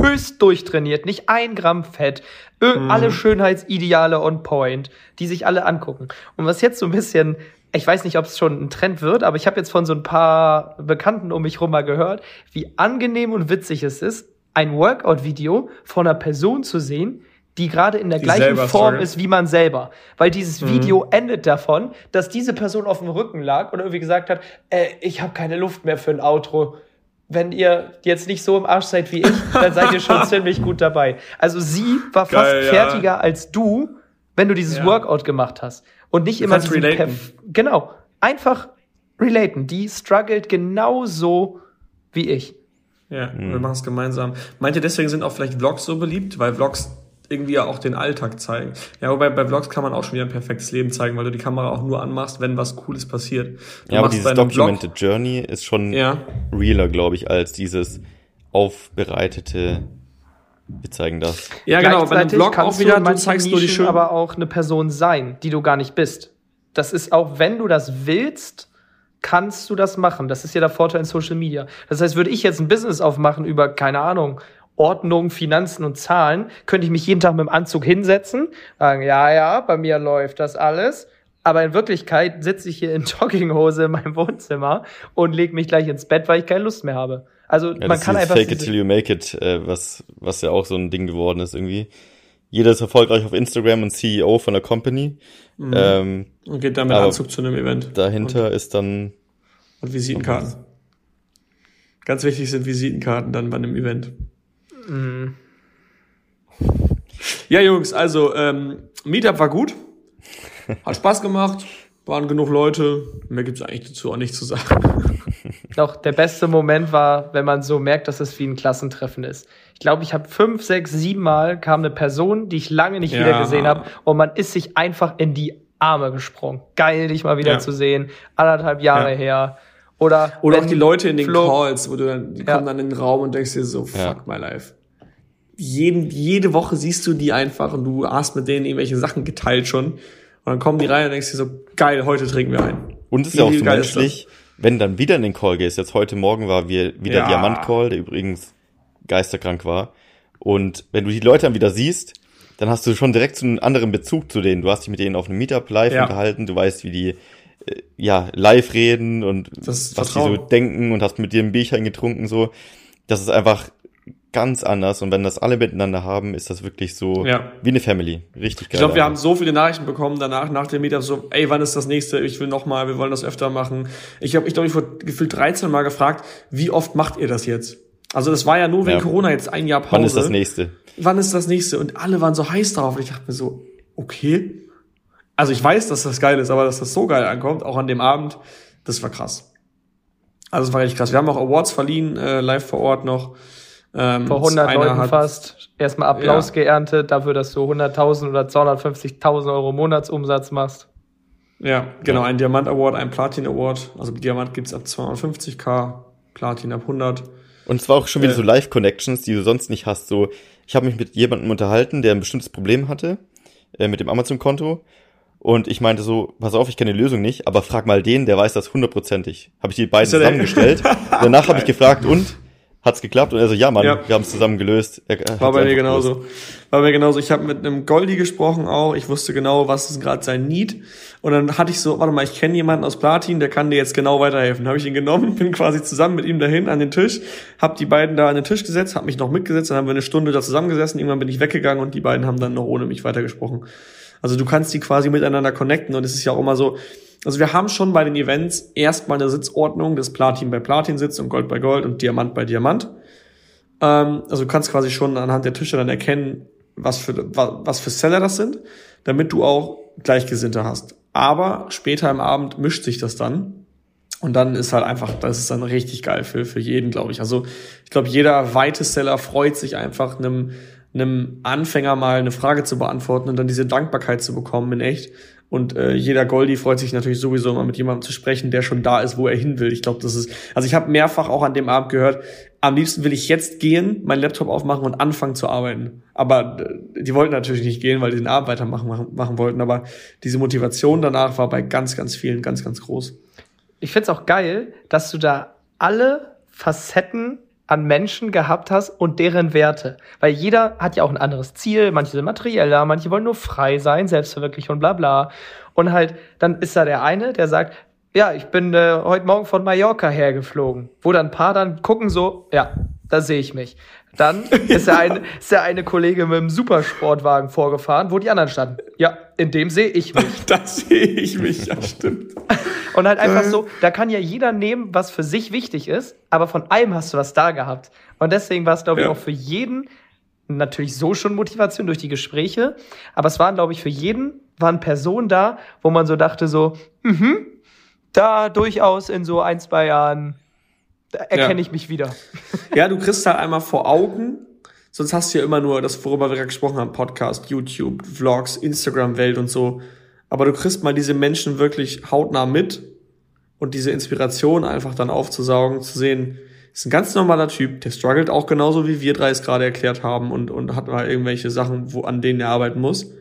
höchst durchtrainiert, nicht ein Gramm Fett, mhm. alle Schönheitsideale on point, die sich alle angucken. Und was jetzt so ein bisschen, ich weiß nicht, ob es schon ein Trend wird, aber ich habe jetzt von so ein paar Bekannten um mich rum mal gehört, wie angenehm und witzig es ist, ein Workout-Video von einer Person zu sehen, die gerade in der die gleichen Form ist wie man selber. Weil dieses mhm. Video endet davon, dass diese Person auf dem Rücken lag und irgendwie gesagt hat, äh, ich habe keine Luft mehr für ein Outro wenn ihr jetzt nicht so im Arsch seid wie ich, dann seid ihr schon ziemlich gut dabei. Also sie war Geil, fast fertiger ja. als du, wenn du dieses ja. Workout gemacht hast. Und nicht immer diesen Perf Genau. Einfach relaten. Die struggelt genauso wie ich. Ja, mhm. wir machen es gemeinsam. Meint ihr, deswegen sind auch vielleicht Vlogs so beliebt? Weil Vlogs irgendwie ja auch den Alltag zeigen. Ja, wobei bei Vlogs kann man auch schon wieder ein perfektes Leben zeigen, weil du die Kamera auch nur anmachst, wenn was Cooles passiert. Du ja, aber dieses Documented Vlog, Journey ist schon ja. realer, glaube ich, als dieses aufbereitete wir zeigen das. Ja, genau, bei einem Vlog auch wieder, du zeigst nur die schön aber auch eine Person sein, die du gar nicht bist. Das ist auch, wenn du das willst, kannst du das machen. Das ist ja der Vorteil in Social Media. Das heißt, würde ich jetzt ein Business aufmachen über, keine Ahnung, Ordnung, Finanzen und Zahlen, könnte ich mich jeden Tag mit dem Anzug hinsetzen, sagen, ja, ja, bei mir läuft das alles. Aber in Wirklichkeit sitze ich hier in Jogginghose in meinem Wohnzimmer und lege mich gleich ins Bett, weil ich keine Lust mehr habe. Also ja, man kann einfach. Fake it till you make it, äh, was, was ja auch so ein Ding geworden ist irgendwie. Jeder ist erfolgreich auf Instagram und CEO von der Company. Mhm. Ähm, und geht dann mit Anzug zu einem Event. Dahinter und, ist dann. Und Visitenkarten. Ganz wichtig sind Visitenkarten dann bei einem Event. Mhm. Ja, Jungs, also ähm, Meetup war gut. Hat Spaß gemacht. Waren genug Leute. Mehr gibt's eigentlich dazu auch nicht zu sagen. Doch, der beste Moment war, wenn man so merkt, dass es wie ein Klassentreffen ist. Ich glaube, ich habe fünf, sechs, sieben Mal kam eine Person, die ich lange nicht ja. wieder gesehen habe, und man ist sich einfach in die Arme gesprungen. Geil, dich mal wieder ja. zu sehen. Anderthalb Jahre ja. her. Oder, Oder auch die Leute in den Flo Calls, wo du dann, die kommen dann in den Raum und denkst dir so, fuck my life jeden, jede Woche siehst du die einfach und du hast mit denen irgendwelche Sachen geteilt schon. Und dann kommen die rein und denkst dir so, geil, heute trinken wir ein. Und es ist ja auch so menschlich, wenn dann wieder in den Call gehst. Jetzt heute Morgen war wir wieder ja. Diamant-Call, der übrigens geisterkrank war. Und wenn du die Leute dann wieder siehst, dann hast du schon direkt so einen anderen Bezug zu denen. Du hast dich mit denen auf einem Meetup live ja. unterhalten, du weißt, wie die ja live reden und was Vertrauen. die so denken und hast mit dir ein Bierchen getrunken so. Das ist einfach ganz anders und wenn das alle miteinander haben, ist das wirklich so ja. wie eine Family. Richtig geil. Ich glaube, wir haben so viele Nachrichten bekommen danach, nach dem Meetup, so, ey, wann ist das nächste? Ich will noch mal, wir wollen das öfter machen. Ich habe, ich glaube, ich wurde gefühlt 13 Mal gefragt, wie oft macht ihr das jetzt? Also das war ja nur wegen ja. Corona jetzt ein Jahr Pause. Wann ist das nächste? Wann ist das nächste? Und alle waren so heiß drauf und ich dachte mir so, okay. Also ich weiß, dass das geil ist, aber dass das so geil ankommt, auch an dem Abend, Das war krass. Also das war richtig krass. Wir haben auch Awards verliehen, äh, live vor Ort noch. Ähm, vor 100 Leuten hat, fast. Erstmal Applaus ja. geerntet dafür, dass du 100.000 oder 250.000 Euro Monatsumsatz machst. Ja, genau. Ja. Ein Diamant Award, ein Platin Award. Also Diamant gibt's ab 250k, Platin ab 100. Und es war auch schon wieder äh, so Live-Connections, die du sonst nicht hast. So, ich habe mich mit jemandem unterhalten, der ein bestimmtes Problem hatte äh, mit dem Amazon-Konto. Und ich meinte so, pass auf, ich kenne die Lösung nicht, aber frag mal den, der weiß das hundertprozentig. Habe ich die beiden zusammengestellt. Danach habe ich gefragt, und? Hat's geklappt? Und er so, ja, Mann, ja. wir haben es zusammen gelöst. Er, War bei mir genauso. Gelöst. War bei mir genauso. Ich habe mit einem Goldi gesprochen auch. Ich wusste genau, was ist gerade sein Need. Und dann hatte ich so, warte mal, ich kenne jemanden aus Platin, der kann dir jetzt genau weiterhelfen. Habe ich ihn genommen, bin quasi zusammen mit ihm dahin an den Tisch, habe die beiden da an den Tisch gesetzt, habe mich noch mitgesetzt, dann haben wir eine Stunde da zusammengesessen. Irgendwann bin ich weggegangen und die beiden haben dann noch ohne mich weitergesprochen. Also du kannst die quasi miteinander connecten und es ist ja auch immer so, also wir haben schon bei den Events erstmal eine Sitzordnung, dass Platin bei Platin sitzt und Gold bei Gold und Diamant bei Diamant. Ähm, also du kannst quasi schon anhand der Tische dann erkennen, was für, was für Seller das sind, damit du auch Gleichgesinnte hast. Aber später im Abend mischt sich das dann. Und dann ist halt einfach, das ist dann richtig geil für, für jeden, glaube ich. Also ich glaube, jeder weite Seller freut sich einfach, einem einem Anfänger mal eine Frage zu beantworten und dann diese Dankbarkeit zu bekommen in echt. Und äh, jeder Goldi freut sich natürlich sowieso immer mit jemandem zu sprechen, der schon da ist, wo er hin will. Ich glaube, das ist. Also ich habe mehrfach auch an dem Abend gehört, am liebsten will ich jetzt gehen, meinen Laptop aufmachen und anfangen zu arbeiten. Aber äh, die wollten natürlich nicht gehen, weil die den Abend weitermachen machen, machen wollten. Aber diese Motivation danach war bei ganz, ganz vielen ganz, ganz groß. Ich find's auch geil, dass du da alle Facetten an Menschen gehabt hast und deren Werte. Weil jeder hat ja auch ein anderes Ziel. Manche sind materieller, manche wollen nur frei sein, selbstverwirklich und bla bla. Und halt, dann ist da der eine, der sagt, ja, ich bin äh, heute Morgen von Mallorca hergeflogen. Wo dann ein paar dann gucken so, ja, da sehe ich mich. Dann ist der, eine, ist der eine Kollege mit dem Supersportwagen vorgefahren, wo die anderen standen. Ja, in dem sehe ich mich. da sehe ich mich, ja, stimmt. Und halt einfach so, da kann ja jeder nehmen, was für sich wichtig ist, aber von allem hast du was da gehabt. Und deswegen war es, glaube ich, ja. auch für jeden natürlich so schon Motivation durch die Gespräche, aber es waren, glaube ich, für jeden waren Personen da, wo man so dachte so, mhm, da durchaus in so ein, zwei Jahren erkenne ja. ich mich wieder. Ja, du kriegst halt einmal vor Augen, sonst hast du ja immer nur das, worüber wir gerade gesprochen haben, Podcast, YouTube, Vlogs, Instagram-Welt und so. Aber du kriegst mal diese Menschen wirklich hautnah mit und diese Inspiration einfach dann aufzusaugen, zu sehen, ist ein ganz normaler Typ, der struggelt auch genauso wie wir drei es gerade erklärt haben und, und hat mal irgendwelche Sachen, wo, an denen er arbeiten muss.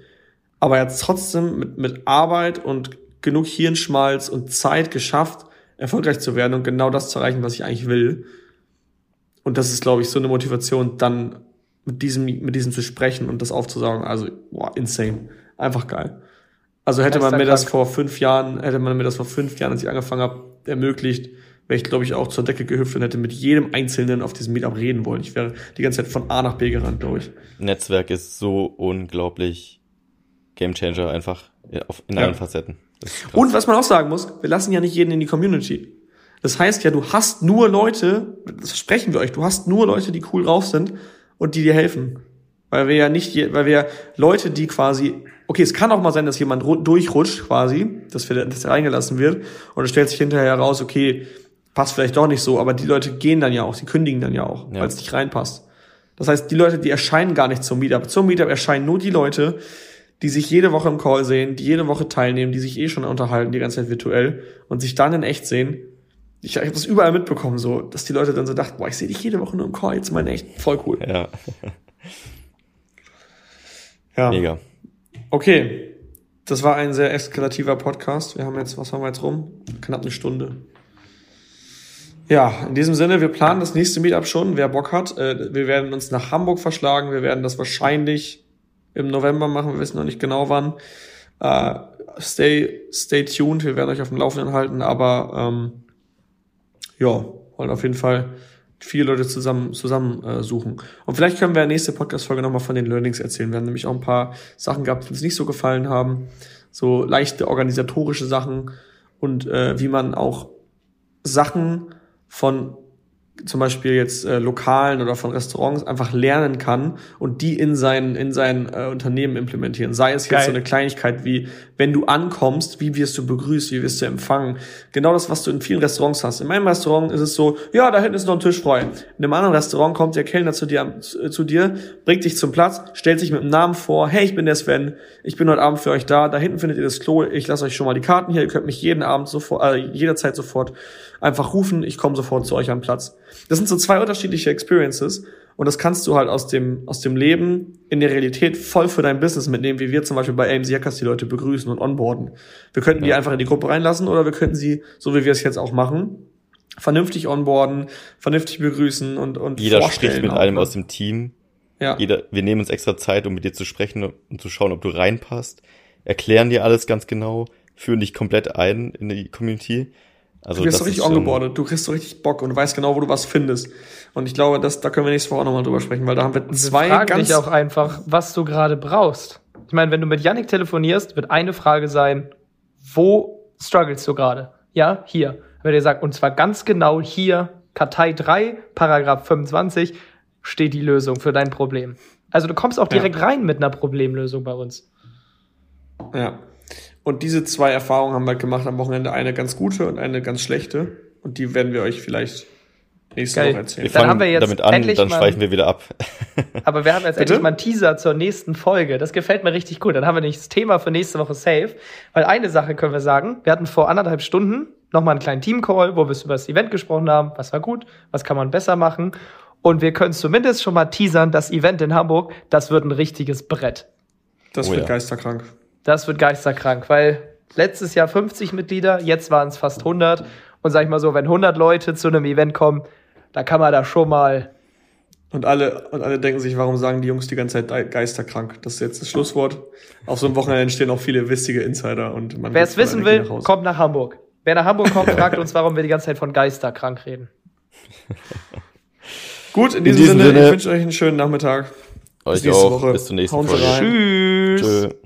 Aber er hat trotzdem mit, mit Arbeit und genug Hirnschmalz und Zeit geschafft, erfolgreich zu werden und genau das zu erreichen, was ich eigentlich will. Und das ist, glaube ich, so eine Motivation, dann mit diesem, mit diesem zu sprechen und das aufzusaugen. Also, boah, insane. Einfach geil. Also hätte man mir das vor fünf Jahren, hätte man mir das vor fünf Jahren, als ich angefangen habe, ermöglicht, wäre ich, glaube ich, auch zur Decke gehüpft und hätte mit jedem Einzelnen auf diesem Meetup reden wollen. Ich wäre die ganze Zeit von A nach B gerannt, glaube ich. Netzwerk ist so unglaublich Gamechanger einfach in allen ja. Facetten. Und was man auch sagen muss, wir lassen ja nicht jeden in die Community. Das heißt ja, du hast nur Leute, das versprechen wir euch, du hast nur Leute, die cool drauf sind und die dir helfen. Weil wir ja nicht, weil wir Leute, die quasi, okay, es kann auch mal sein, dass jemand durchrutscht quasi, dass, wir, dass er reingelassen wird und es stellt sich hinterher heraus, okay, passt vielleicht doch nicht so, aber die Leute gehen dann ja auch, sie kündigen dann ja auch, ja. weil es nicht reinpasst. Das heißt, die Leute, die erscheinen gar nicht zum Meetup. Zum Meetup erscheinen nur die Leute, die sich jede Woche im Call sehen, die jede Woche teilnehmen, die sich eh schon unterhalten, die ganze Zeit virtuell und sich dann in echt sehen. Ich, ich habe das überall mitbekommen, so, dass die Leute dann so dachten, boah, ich sehe dich jede Woche nur im Call, jetzt mal in echt, voll cool. Ja. ja. Mega. Okay. Das war ein sehr eskalativer Podcast. Wir haben jetzt, was haben wir jetzt rum? Knapp eine Stunde. Ja, in diesem Sinne, wir planen das nächste Meetup schon, wer Bock hat. Äh, wir werden uns nach Hamburg verschlagen. Wir werden das wahrscheinlich im November machen. Wir wissen noch nicht genau wann. Äh, stay, stay tuned. Wir werden euch auf dem Laufenden halten, aber ähm, ja, wollen auf jeden Fall viele Leute zusammen, zusammen äh, suchen. Und vielleicht können wir nächste Podcast-Folge nochmal von den Learnings erzählen. Wir haben nämlich auch ein paar Sachen gehabt, die uns nicht so gefallen haben. So leichte organisatorische Sachen und äh, wie man auch Sachen von zum Beispiel jetzt äh, Lokalen oder von Restaurants einfach lernen kann und die in sein, in sein äh, Unternehmen implementieren. Sei es jetzt Geil. so eine Kleinigkeit wie, wenn du ankommst, wie wirst du begrüßt, wie wirst du empfangen. Genau das, was du in vielen Restaurants hast. In meinem Restaurant ist es so, ja, da hinten ist noch ein Tisch frei. In einem anderen Restaurant kommt der Kellner zu dir, zu, zu dir, bringt dich zum Platz, stellt sich mit dem Namen vor, hey, ich bin der Sven, ich bin heute Abend für euch da, da hinten findet ihr das Klo, ich lasse euch schon mal die Karten hier, ihr könnt mich jeden Abend sofort, äh, jederzeit sofort einfach rufen, ich komme sofort zu euch am Platz. Das sind so zwei unterschiedliche Experiences und das kannst du halt aus dem, aus dem Leben in der Realität voll für dein Business mitnehmen, wie wir zum Beispiel bei AMC Hackers die Leute begrüßen und onboarden. Wir könnten die einfach in die Gruppe reinlassen oder wir könnten sie, so wie wir es jetzt auch machen, vernünftig onboarden, vernünftig begrüßen und, und Jeder spricht mit auch, einem ne? aus dem Team. ja. Jeder, wir nehmen uns extra Zeit, um mit dir zu sprechen und zu schauen, ob du reinpasst. Erklären dir alles ganz genau, führen dich komplett ein in die Community. Also du wirst das so richtig ongeboardet, du kriegst so richtig Bock und du weißt genau, wo du was findest. Und ich glaube, das, da können wir nächste Woche auch nochmal drüber sprechen, weil da haben wir zwei fragen ganz dich auch einfach, was du gerade brauchst. Ich meine, wenn du mit Yannick telefonierst, wird eine Frage sein, wo struggles du gerade? Ja, hier. Wenn er sagt, und zwar ganz genau hier, Kartei 3, Paragraph 25, steht die Lösung für dein Problem. Also du kommst auch Ja. direkt rein mit einer Problemlösung bei uns. Ja. Und diese zwei Erfahrungen haben wir halt gemacht am Wochenende. Eine ganz gute und eine ganz schlechte. Und die werden wir euch vielleicht nächste Geil. Woche erzählen. Wir Dann fangen haben wir jetzt damit an, endlich dann mal- schweifen wir wieder ab. Aber wir haben jetzt Bitte? endlich mal einen Teaser zur nächsten Folge. Das gefällt mir richtig gut. Dann haben wir nicht das Thema für nächste Woche safe. Weil eine Sache können wir sagen. Wir hatten vor anderthalb Stunden nochmal einen kleinen Team-Call, wo wir über das Event gesprochen haben. Was war gut? Was kann man besser machen? Und wir können zumindest schon mal teasern, das Event in Hamburg, das wird ein richtiges Brett. Das Oh wird ja. geisterkrank. Das wird geisterkrank, weil letztes Jahr 50 Mitglieder, jetzt waren es fast 100. Und sag ich mal so, wenn 100 Leute zu einem Event kommen, da kann man da schon mal Und alle, und alle denken sich, warum sagen die Jungs die ganze Zeit geisterkrank? Das ist jetzt das Schlusswort. Auf so einem Wochenende entstehen auch viele wistige Insider und man Wer es wissen will, nach kommt nach Hamburg. Wer nach Hamburg kommt, fragt uns, warum wir die ganze Zeit von Geister krank reden. Gut, in diesem, diesem Sinne, Sinne- ich wünsche euch einen schönen Nachmittag. Euch nächste auch. Woche. Bis zur nächsten Hauen Sie Folge. rein. Tschüss. Tschö.